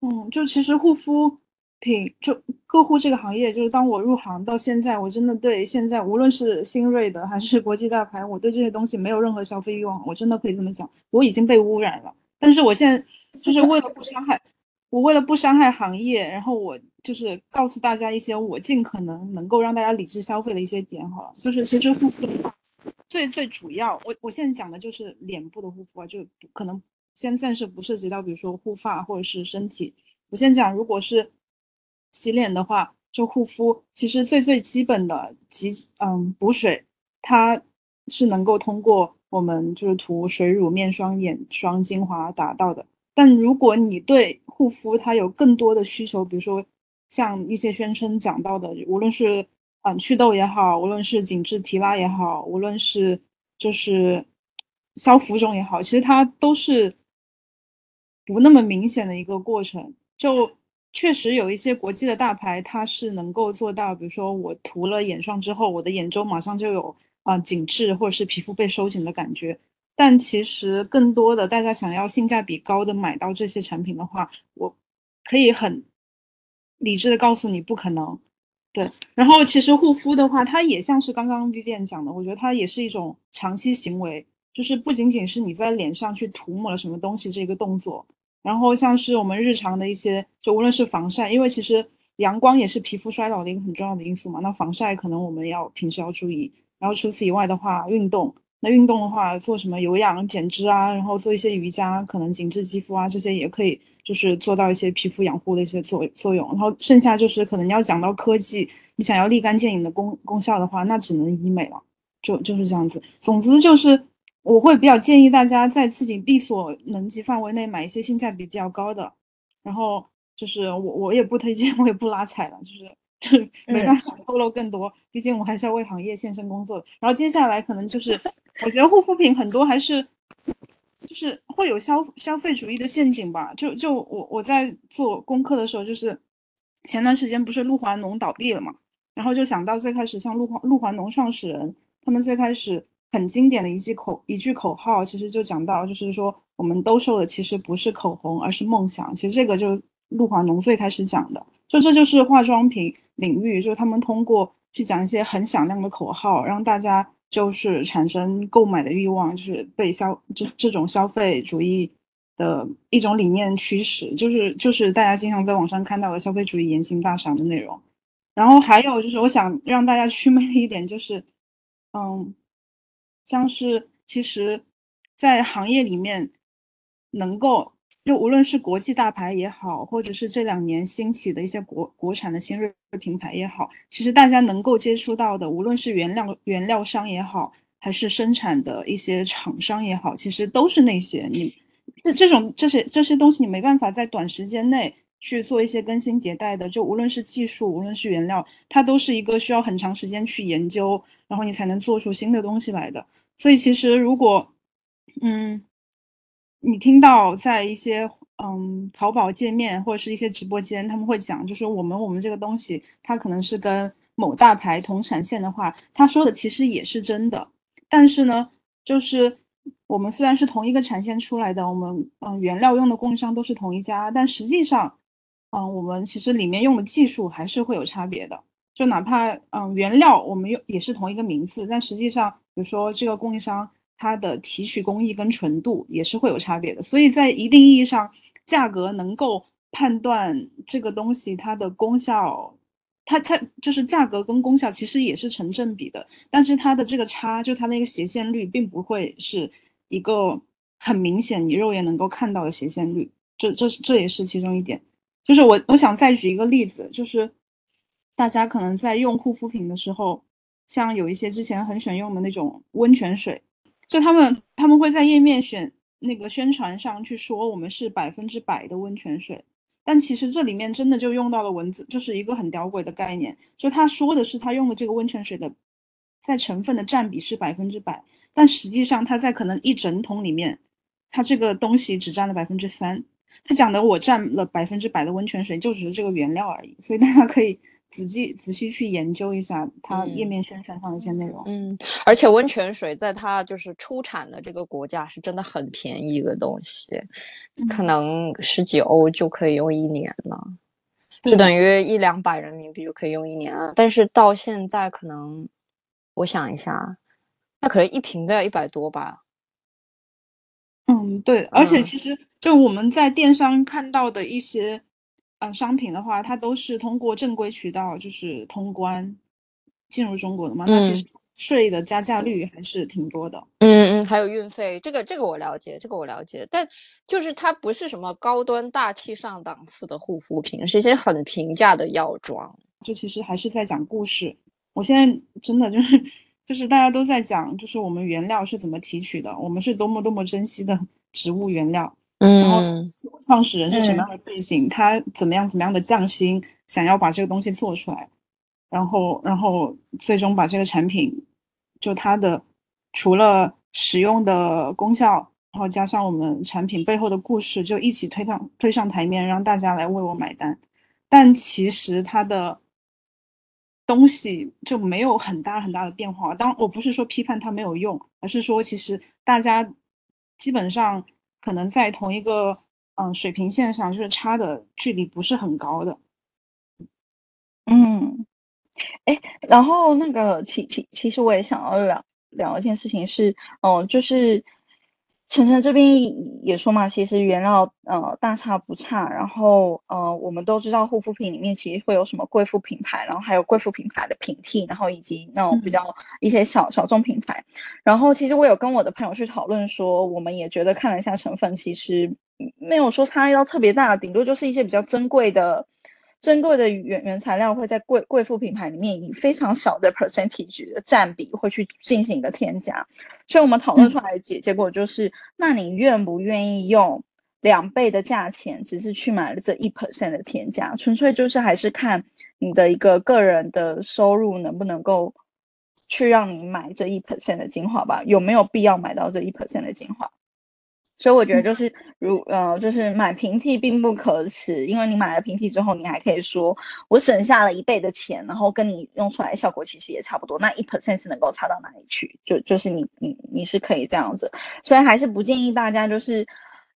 嗯，就其实护肤。品就客户这个行业，就是当我入行到现在，我真的对现在无论是新锐的还是国际大牌，我对这些东西没有任何消费欲望。我真的可以这么讲，我已经被污染了。但是我现在就是为了不伤害，我为了不伤害行业，然后我就是告诉大家一些我尽可能能够让大家理智消费的一些点好了。就是其实护肤最最主要，我我现在讲的就是脸部的护肤啊，就可能先暂时不涉及到比如说护发或者是身体。我先讲，如果是。洗脸的话，就护肤，其实最最基本的基嗯补水，它是能够通过我们就是涂水乳、面霜、眼霜、精华达到的。但如果你对护肤它有更多的需求，比如说像一些宣称讲到的，无论是嗯祛痘也好，无论是紧致提拉也好，无论是就是消浮肿也好，其实它都是不那么明显的一个过程，就。确实有一些国际的大牌，它是能够做到，比如说我涂了眼霜之后，我的眼周马上就有啊紧致或者是皮肤被收紧的感觉。但其实更多的大家想要性价比高的买到这些产品的话，我可以很理智的告诉你不可能。对，然后其实护肤的话，它也像是刚刚 Vivian 讲的，我觉得它也是一种长期行为，就是不仅仅是你在脸上去涂抹了什么东西这个动作。然后像是我们日常的一些，就无论是防晒，因为其实阳光也是皮肤衰老的一个很重要的因素嘛。那防晒可能我们要平时要注意。然后除此以外的话，运动，那运动的话做什么有氧减脂啊，然后做一些瑜伽，可能紧致肌肤啊这些也可以，就是做到一些皮肤养护的一些作作用。然后剩下就是可能要讲到科技，你想要立竿见影的功功效的话，那只能医美了，就就是这样子。总之就是我会比较建议大家在自己力所能及范围内买一些性价比比较高的。然后就是我我也不推荐，我也不拉踩了，就是就没办法透露更多，毕竟我还是要为行业献身工作的。然后接下来可能就是，我觉得护肤品很多还是就是会有消消费主义的陷阱吧。就就我我在做功课的时候，就是前段时间不是露华浓倒闭了嘛，然后就想到最开始像露华露华浓创始人他们最开始。很经典的一句口一句口号，其实就讲到，就是说我们兜售的其实不是口红，而是梦想。其实这个就陆华浓最开始讲的，就这就是化妆品领域，就是他们通过去讲一些很响亮的口号，让大家就是产生购买的欲望，就是被消这这种消费主义的一种理念驱使，就是就是大家经常在网上看到的消费主义言行大赏的内容。然后还有就是我想让大家 祛魅的一点就是，嗯。像是其实，在行业里面，能够就无论是国际大牌也好，或者是这两年兴起的一些国国产的新锐品牌也好，其实大家能够接触到的，无论是原料原料商也好，还是生产的一些厂商也好，其实都是那些你这这种这些这些东西，你没办法在短时间内去做一些更新迭代的。就无论是技术，无论是原料，它都是一个需要很长时间去研究。然后你才能做出新的东西来的。所以其实如果，嗯，你听到在一些嗯淘宝界面或者是一些直播间，他们会讲，就是我们我们这个东西，它可能是跟某大牌同产线的话，他说的其实也是真的。但是呢，就是我们虽然是同一个产线出来的，我们嗯原料用的供应商都是同一家，但实际上，嗯我们其实里面用的技术还是会有差别的。就哪怕嗯原料我们用也是同一个名字，但实际上比如说这个供应商它的提取工艺跟纯度也是会有差别的，所以在一定意义上，价格能够判断这个东西它的功效，它它就是价格跟功效其实也是成正比的，但是它的这个差就它那个斜线率并不会是一个很明显你肉眼能够看到的斜线率，这这这也是其中一点，就是我我想再举一个例子，就是。大家可能在用护肤品的时候，像有一些之前很选用的那种温泉水，就他们他们会在页面选那个宣传上去说我们是百分之百的温泉水，但其实这里面真的就用到了文字，就是一个很屌鬼的概念，就他说的是他用的这个温泉水的在成分的占比是百分之百，但实际上他在可能一整桶里面，他这个东西只占了百分之三，他讲的我占了百分之百的温泉水就只是这个原料而已，所以大家可以。仔细仔细去研究一下它页面宣传上的一些内容。嗯，而且温泉水在它就是出产的这个国家是真的很便宜的东西，可能十几欧就可以用一年了，就等于一两百人民币就可以用一年了。但是到现在可能，我想一下，那可能一瓶都要一百多吧。嗯，对，而且其实就我们在电商看到的一些。嗯，商品的话，它都是通过正规渠道就是通关进入中国的嘛。那其实税的加价率还是挺多的。嗯嗯，还有运费，这个这个我了解，这个我了解。但就是它不是什么高端大气上档次的护肤品，是一些很平价的药妆。就其实还是在讲故事。我现在真的就是就是大家都在讲，就是我们原料是怎么提取的，我们是多么多么珍惜的植物原料。然后创始人是什么样的背景？他怎么样怎么样的匠心，想要把这个东西做出来，然后然后最终把这个产品，就它的除了使用的功效，然后加上我们产品背后的故事，就一起推上推上台面，让大家来为我买单。但其实它的东西就没有很大很大的变化。当我不是说批判它没有用，而是说其实大家基本上。可能在同一个嗯水平线上，就是差的距离不是很高的。嗯，哎，然后那个其其其实我也想要聊聊一件事情是，哦，就是。晨晨这边也说嘛，其实原料呃大差不差，然后呃我们都知道护肤品里面其实会有什么贵妇品牌，然后还有贵妇品牌的平替，然后以及那种比较一些小小众品牌。然后其实我有跟我的朋友去讨论说，我们也觉得看了一下成分，其实没有说差异到特别大，顶多就是一些比较珍贵的珍贵的原原材料会在贵贵妇品牌里面以非常小的 percentage 的占比会去进行一个添加，所以我们讨论出来的结结果就是，那你愿不愿意用两倍的价钱，只是去买了这一 percent 的添加，纯粹就是还是看你的一个个人的收入能不能够去让你买这一 percent 的精华吧，有没有必要买到这一 percent 的精华？所以我觉得就是如呃，就是买平替并不可耻，因为你买了平替之后，你还可以说我省下了一倍的钱，然后跟你用出来效果其实也差不多，那一 percent 是能够差到哪里去？就就是你你你是可以这样子，所以还是不建议大家就是，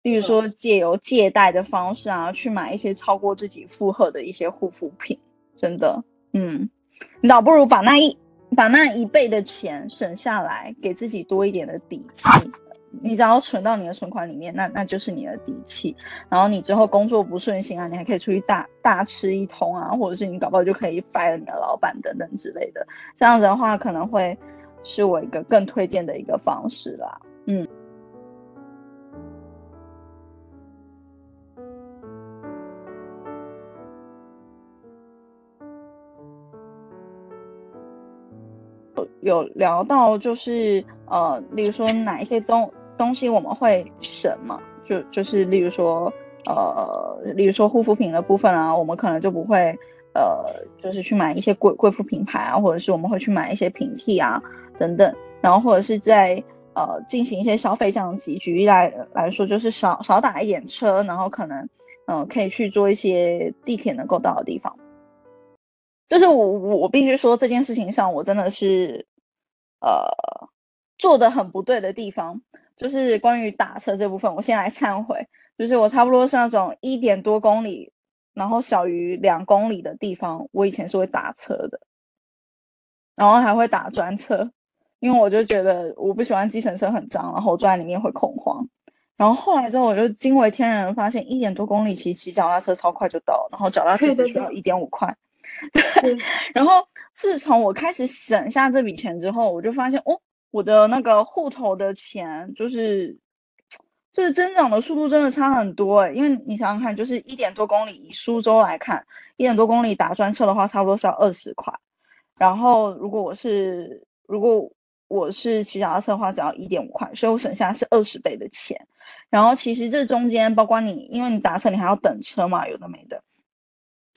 例如说借由借贷的方式啊，去买一些超过自己负荷的一些护肤品，真的，嗯，你倒不如把那一把那一倍的钱省下来，给自己多一点的底气。你只要存到你的存款里面，那那就是你的底气。然后你之后工作不顺心啊，你还可以出去大大吃一通啊，或者是你搞不好就可以 fire 你的老板等等之类的。这样子的话，可能会是我一个更推荐的一个方式啦。嗯。有聊到就是呃，例如说哪一些东东西我们会省嘛？就就是例如说呃，例如说护肤品的部分啊，我们可能就不会呃，就是去买一些贵贵妇品牌啊，或者是我们会去买一些平替啊等等，然后或者是在呃进行一些消费降级。举例来来说，就是少少打一点车，然后可能嗯可以去做一些地铁能够到的地方。就是我我我必须说这件事情上，我真的是。呃，做的很不对的地方，就是关于打车这部分，我先来忏悔。就是我差不多是那种一点多公里，然后小于两公里的地方，我以前是会打车的，然后还会打专车，因为我就觉得我不喜欢计程车很脏，然后我坐在里面会恐慌。然后后来之后，我就惊为天人，发现一点多公里其实骑脚踏车超快就到，然后脚踏车只需要一点五块。对，然后自从我开始省下这笔钱之后，我就发现哦，我的那个户头的钱就是，就是增长的速度真的差很多哎。因为你想想看，就是一点多公里，以苏州来看，一点多公里打专车的话，差不多是要二十块。然后如果我是如果我是骑脚踏车的话，只要一点五块，所以我省下是二十倍的钱。然后其实这中间，包括你，因为你打车你还要等车嘛，有的没的。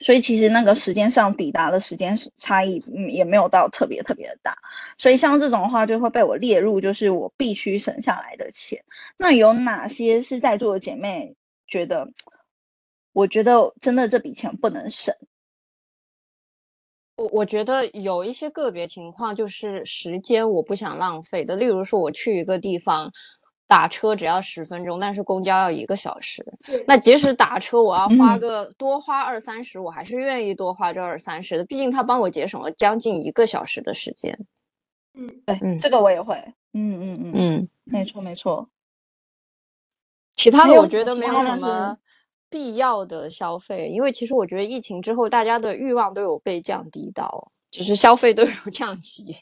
所以其实那个时间上抵达的时间差异，嗯，也没有到特别特别的大。所以像这种的话，就会被我列入就是我必须省下来的钱。那有哪些是在座的姐妹觉得？我觉得真的这笔钱不能省。我我觉得有一些个别情况，就是时间我不想浪费的。例如说，我去一个地方。打车只要十分钟，但是公交要一个小时。那即使打车我要花个多花二三十，我还是愿意多花这二三十的，毕竟他帮我节省了将近一个小时的时间。嗯，对，这个我也会。嗯嗯嗯嗯，没错没错。其他的我觉得没有什么必要的消费，因为其实我觉得疫情之后大家的欲望都有被降低到，只是消费都有 降级，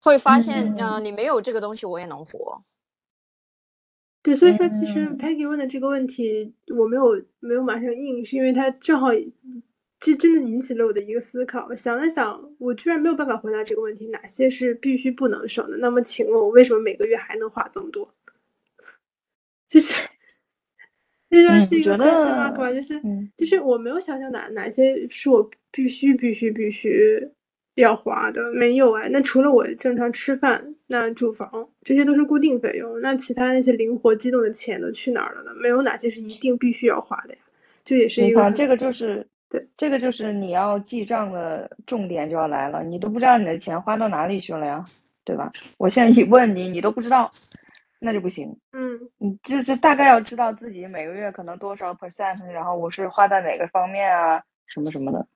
会发现，嗯，你没有这个东西我也能活。对，所以说其实 Peggy 问的这个问题，我没有没有马上应，是因为他正好，这真的引起了我的一个思考。想了想，我居然没有办法回答这个问题，哪些是必须不能省的？那么，请问我为什么每个月还能花这么多？就是，这就是一个 question mark 吧？就是，就是我没有想象哪哪些是我必须必须必须。要花的没有哎，那除了我正常吃饭，那住房这些都是固定费用，那其他那些灵活机动的钱都去哪儿了呢？没有哪些是一定必须要花的呀？就也是一个，这个就是对，这个就是你要记账的重点就要来了，你都不知道你的钱花到哪里去了呀，对吧？我现在一问你，你都不知道，那就不行。嗯，你就是大概要知道自己每个月可能多少 percent，然后我是花在哪个方面啊，什么什么的。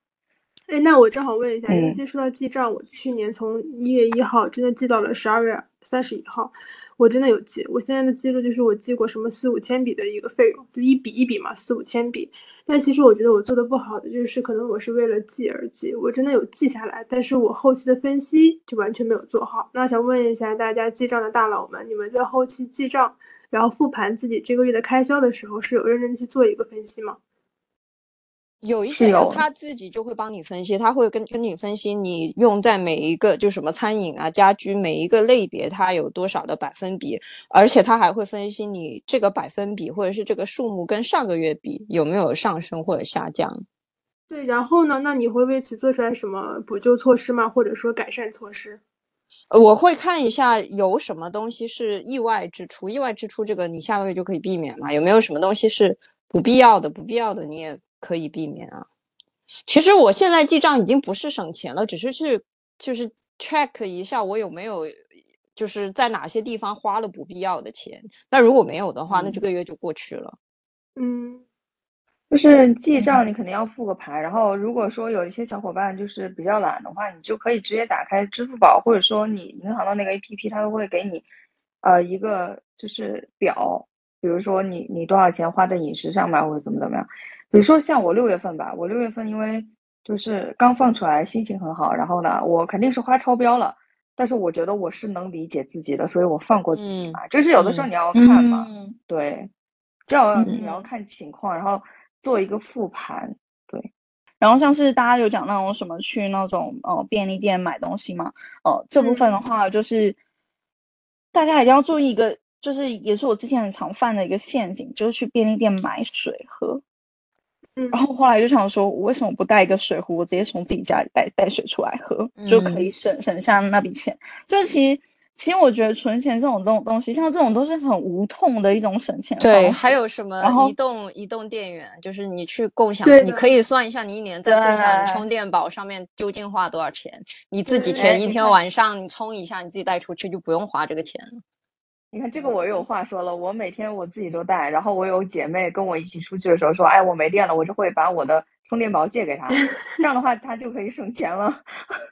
哎，那我正好问一下，尤其说到记账，我去年从一月一号真的记到了十二月三十一号，我真的有记。我现在的记录就是我记过什么四五千笔的一个费用，就一笔一笔嘛，四五千笔。但其实我觉得我做的不好的就是，可能我是为了记而记，我真的有记下来，但是我后期的分析就完全没有做好。那想问一下大家记账的大佬们，你们在后期记账，然后复盘自己这个月的开销的时候，是有认真去做一个分析吗？有一些人他自己就会帮你分析，他会跟跟你分析你用在每一个就什么餐饮啊、家居每一个类别它有多少的百分比，而且他还会分析你这个百分比或者是这个数目跟上个月比有没有上升或者下降。对，然后呢？那你会为此做出来什么补救措施吗？或者说改善措施？呃我会看一下有什么东西是意外支出，意外支出这个你下个月就可以避免嘛？有没有什么东西是不必要的？不必要的你也可以避免啊。其实我现在记账已经不是省钱了，只是去就是 check 一下我有没有就是在哪些地方花了不必要的钱。那如果没有的话，那这个月就过去了。嗯，就是记账，你肯定要复个盘。然后，如果说有一些小伙伴就是比较懒的话，你就可以直接打开支付宝，或者说你银行的那个 APP，它都会给你，呃，一个就是表，比如说你你多少钱花在饮食上面，或者怎么怎么样。比如说像我六月份吧，我六月份因为就是刚放出来，心情很好，然后呢，我肯定是花超标了，但是我觉得我是能理解自己的，所以我放过自己嗯嘛。就是有的时候嗯你要看嘛，嗯对，这要嗯你要看情况，然后做一个复盘。对然后像是大家有讲那种什么去那种呃便利店买东西嘛，呃这部分的嗯话就是大家一定要注意一个，就是也是我之前很常犯的一个陷阱，就是去便利店买水喝。嗯然后后来就想说，我为什么不带一个水壶，我直接从自己家里带带水出来喝，就可以省省下那笔钱。就是其实其实我觉得存钱这种东东西，像这种都是很无痛的一种省钱方对，还有什么移动移动电源，就是你去共享对，你可以算一下你一年在共享充电宝上面究竟花多少钱，你自己前一天晚上你充一下，你自己带出去就不用花这个钱了。你看这个我又有话说了，我每天我自己都带，然后我有姐妹跟我一起出去的时候说，哎，我没电了，我就会把我的充电宝借给她，这样的话她就可以省钱了。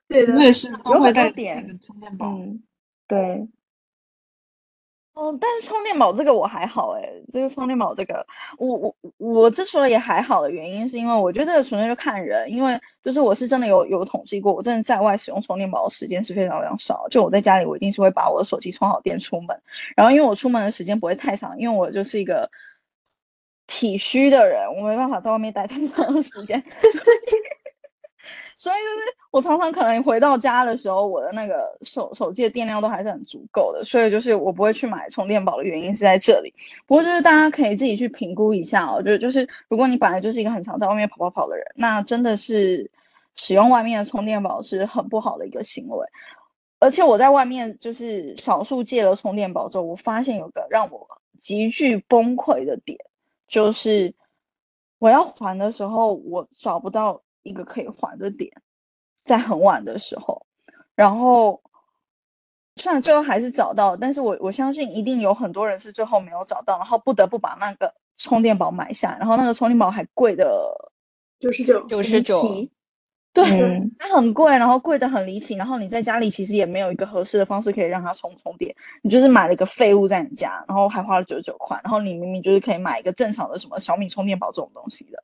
对 的我，也是都有很多会带这点个充电宝。嗯，对，哦，但是充电宝这个我还好诶，这个充电宝这个，我我我之所以还好的原因，是因为我觉得这个纯粹就看人，因为就是我是真的有有统计过，我真的在外使用充电宝的时间是非常非常少，就我在家里我一定是会把我的手机充好电出门，然后因为我出门的时间不会太长，因为我就是一个体虚的人，我没办法在外面待太长的时间，所以所以就是我常常可能回到家的时候，我的那个手手机的电量都还是很足够的，所以就是我不会去买充电宝的原因是在这里。不过就是大家可以自己去评估一下哦，就就是如果你本来就是一个很常在外面跑跑跑的人，那真的是使用外面的充电宝是很不好的一个行为。而且我在外面就是少数借了充电宝之后，我发现有个让我极具崩溃的点，就是我要还的时候，我找不到一个可以还的点，在很晚的时候，然后虽然最后还是找到，但是我我相信一定有很多人是最后没有找到，然后不得不把那个充电宝买下，然后那个充电宝还贵的九十九，九十九，对，嗯它很贵，然后贵的很离奇，然后你在家里其实也没有一个合适的方式可以让它充充电，你就是买了一个废物在你家，然后还花了九十九块，然后你明明就是可以买一个正常的什么小米充电宝这种东西的，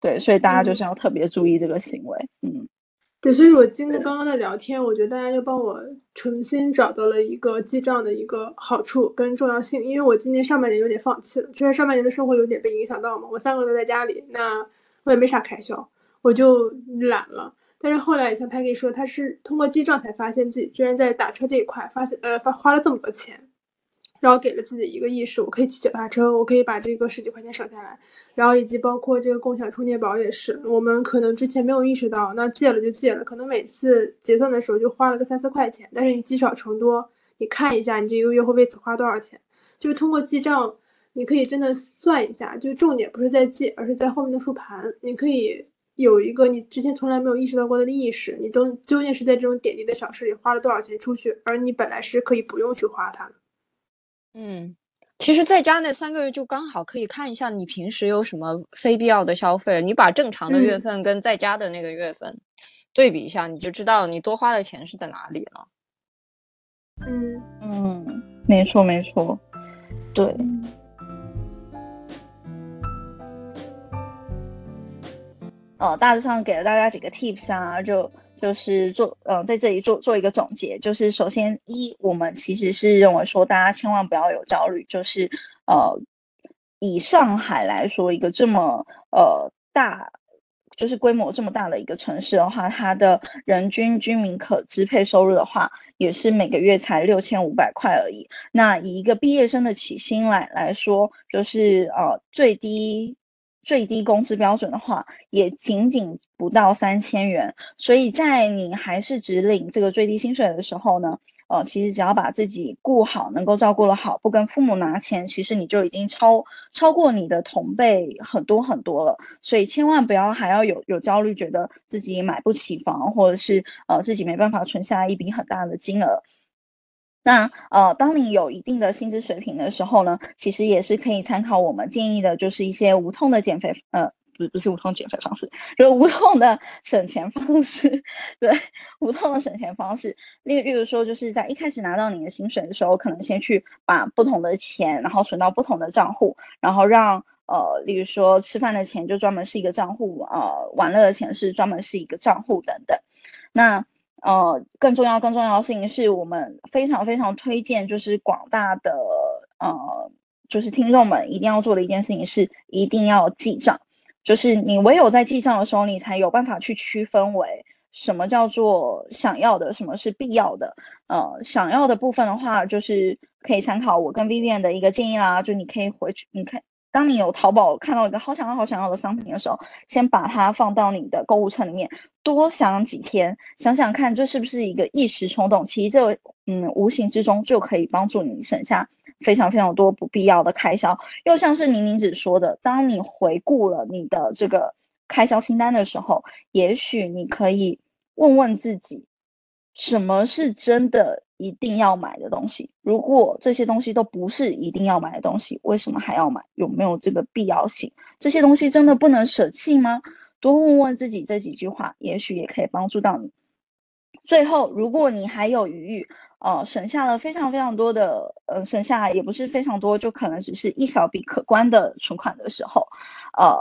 对，所以大家就是要特别注意这个行为，嗯，对，所以我经过刚刚的聊天，我觉得大家又帮我重新找到了一个记账的一个好处跟重要性。因为我今年上半年有点放弃了，确实上半年的生活有点被影响到嘛，我三个月都在家里，那我也没啥开销，我就懒了。但是后来也像 Peggy 说，他是通过记账才发现自己居然在打车这一块发现呃花花了这么多钱，然后给了自己一个意识，我可以骑脚踏车，我可以把这个十几块钱省下来。然后以及包括这个共享充电宝也是，我们可能之前没有意识到，那借了就借了，可能每次结算的时候就花了个三四块钱，但是你积少成多，你看一下你这一个月会为此花多少钱，就是通过记账，你可以真的算一下，就重点不是在记，而是在后面的复盘，你可以有一个你之前从来没有意识到过的意识，你都究竟是在这种点滴的小事里花了多少钱出去，而你本来是可以不用去花它。嗯，其实在家那三个月就刚好可以看一下你平时有什么非必要的消费，你把正常的月嗯份跟在家的那个月份对比一下，你就知道你多花的钱是在哪里了。嗯，嗯，没错没错，对。哦，大致上给了大家几个 tips 啊，就就是做呃，在这里做做一个总结，就是首先一，我们其实是认为说大家千万不要有焦虑，就是呃，以上海来说一个这么呃大就是规模这么大的一个城市的话，它的人均居民可支配收入的话，也是每个月才六千五百块而已。那以一个毕业生的起薪来来说，就是呃最低最低工资标准的话，也仅仅不到三千元。所以在你还是只领这个最低薪水的时候呢？呃，其实只要把自己顾好，能够照顾的好，不跟父母拿钱，其实你就已经超超过你的同辈很多很多了。所以千万不要还要有有焦虑，觉得自己买不起房，或者是呃自己没办法存下一笔很大的金额。那呃，当你有一定的薪资水平的时候呢，其实也是可以参考我们建议的，就是一些无痛的减肥呃。不不是无痛减肥方式，就是无痛的省钱方式。对，无痛的省钱方式，例例如说，就是在一开始拿到你的薪水的时候，可能先去把不同的钱，然后存到不同的账户，然后让呃，例如说吃饭的钱就专门是一个账户，呃，玩乐的钱是专门是一个账户等等。那呃，更重要、更重要的事情是我们非常非常推荐，就是广大的呃，就是听众们一定要做的一件事情是，一定要记账。就是你唯有在记账的时候，你才有办法去区分为什么叫做想要的，什么是必要的。呃，想要的部分的话，就是可以参考我跟 Vivian 的一个建议啦。就你可以回去，你看，当你有淘宝看到一个好想要、好想要的商品的时候，先把它放到你的购物车里面，多想几天，想想看这是不是一个一时冲动。其实这嗯，无形之中就可以帮助你省下。非常非常多不必要的开销，又像是宁宁子说的，当你回顾了你的这个开销清单的时候，也许你可以问问自己，什么是真的一定要买的东西？如果这些东西都不是一定要买的东西，为什么还要买？有没有这个必要性？这些东西真的不能舍弃吗？多问问自己这几句话，也许也可以帮助到你。最后，如果你还有余裕，呃，省下了非常非常多的，呃，省下也不是非常多，就可能只是一小笔可观的存款的时候，呃，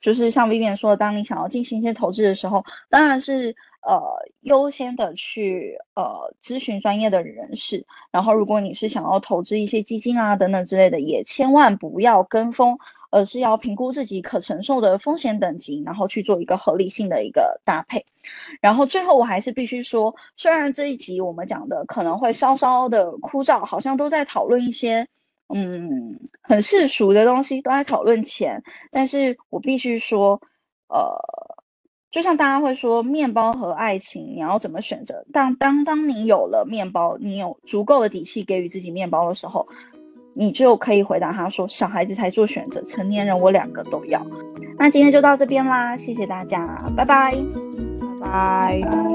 就是像 Vivian 说，当你想要进行一些投资的时候，当然是呃优先的去呃咨询专业的人士，然后如果你是想要投资一些基金啊等等之类的，也千万不要跟风。而是要评估自己可承受的风险等级，然后去做一个合理性的一个搭配。然后最后我还是必须说，虽然这一集我们讲的可能会稍稍的枯燥，好像都在讨论一些嗯很世俗的东西，都在讨论钱，但是我必须说，呃，就像大家会说面包和爱情，你要怎么选择？但当当你有了面包，你有足够的底气给予自己面包的时候。你就可以回答他说：“小孩子才做选择，成年人我两个都要。”那今天就到这边啦，谢谢大家，拜拜，拜拜。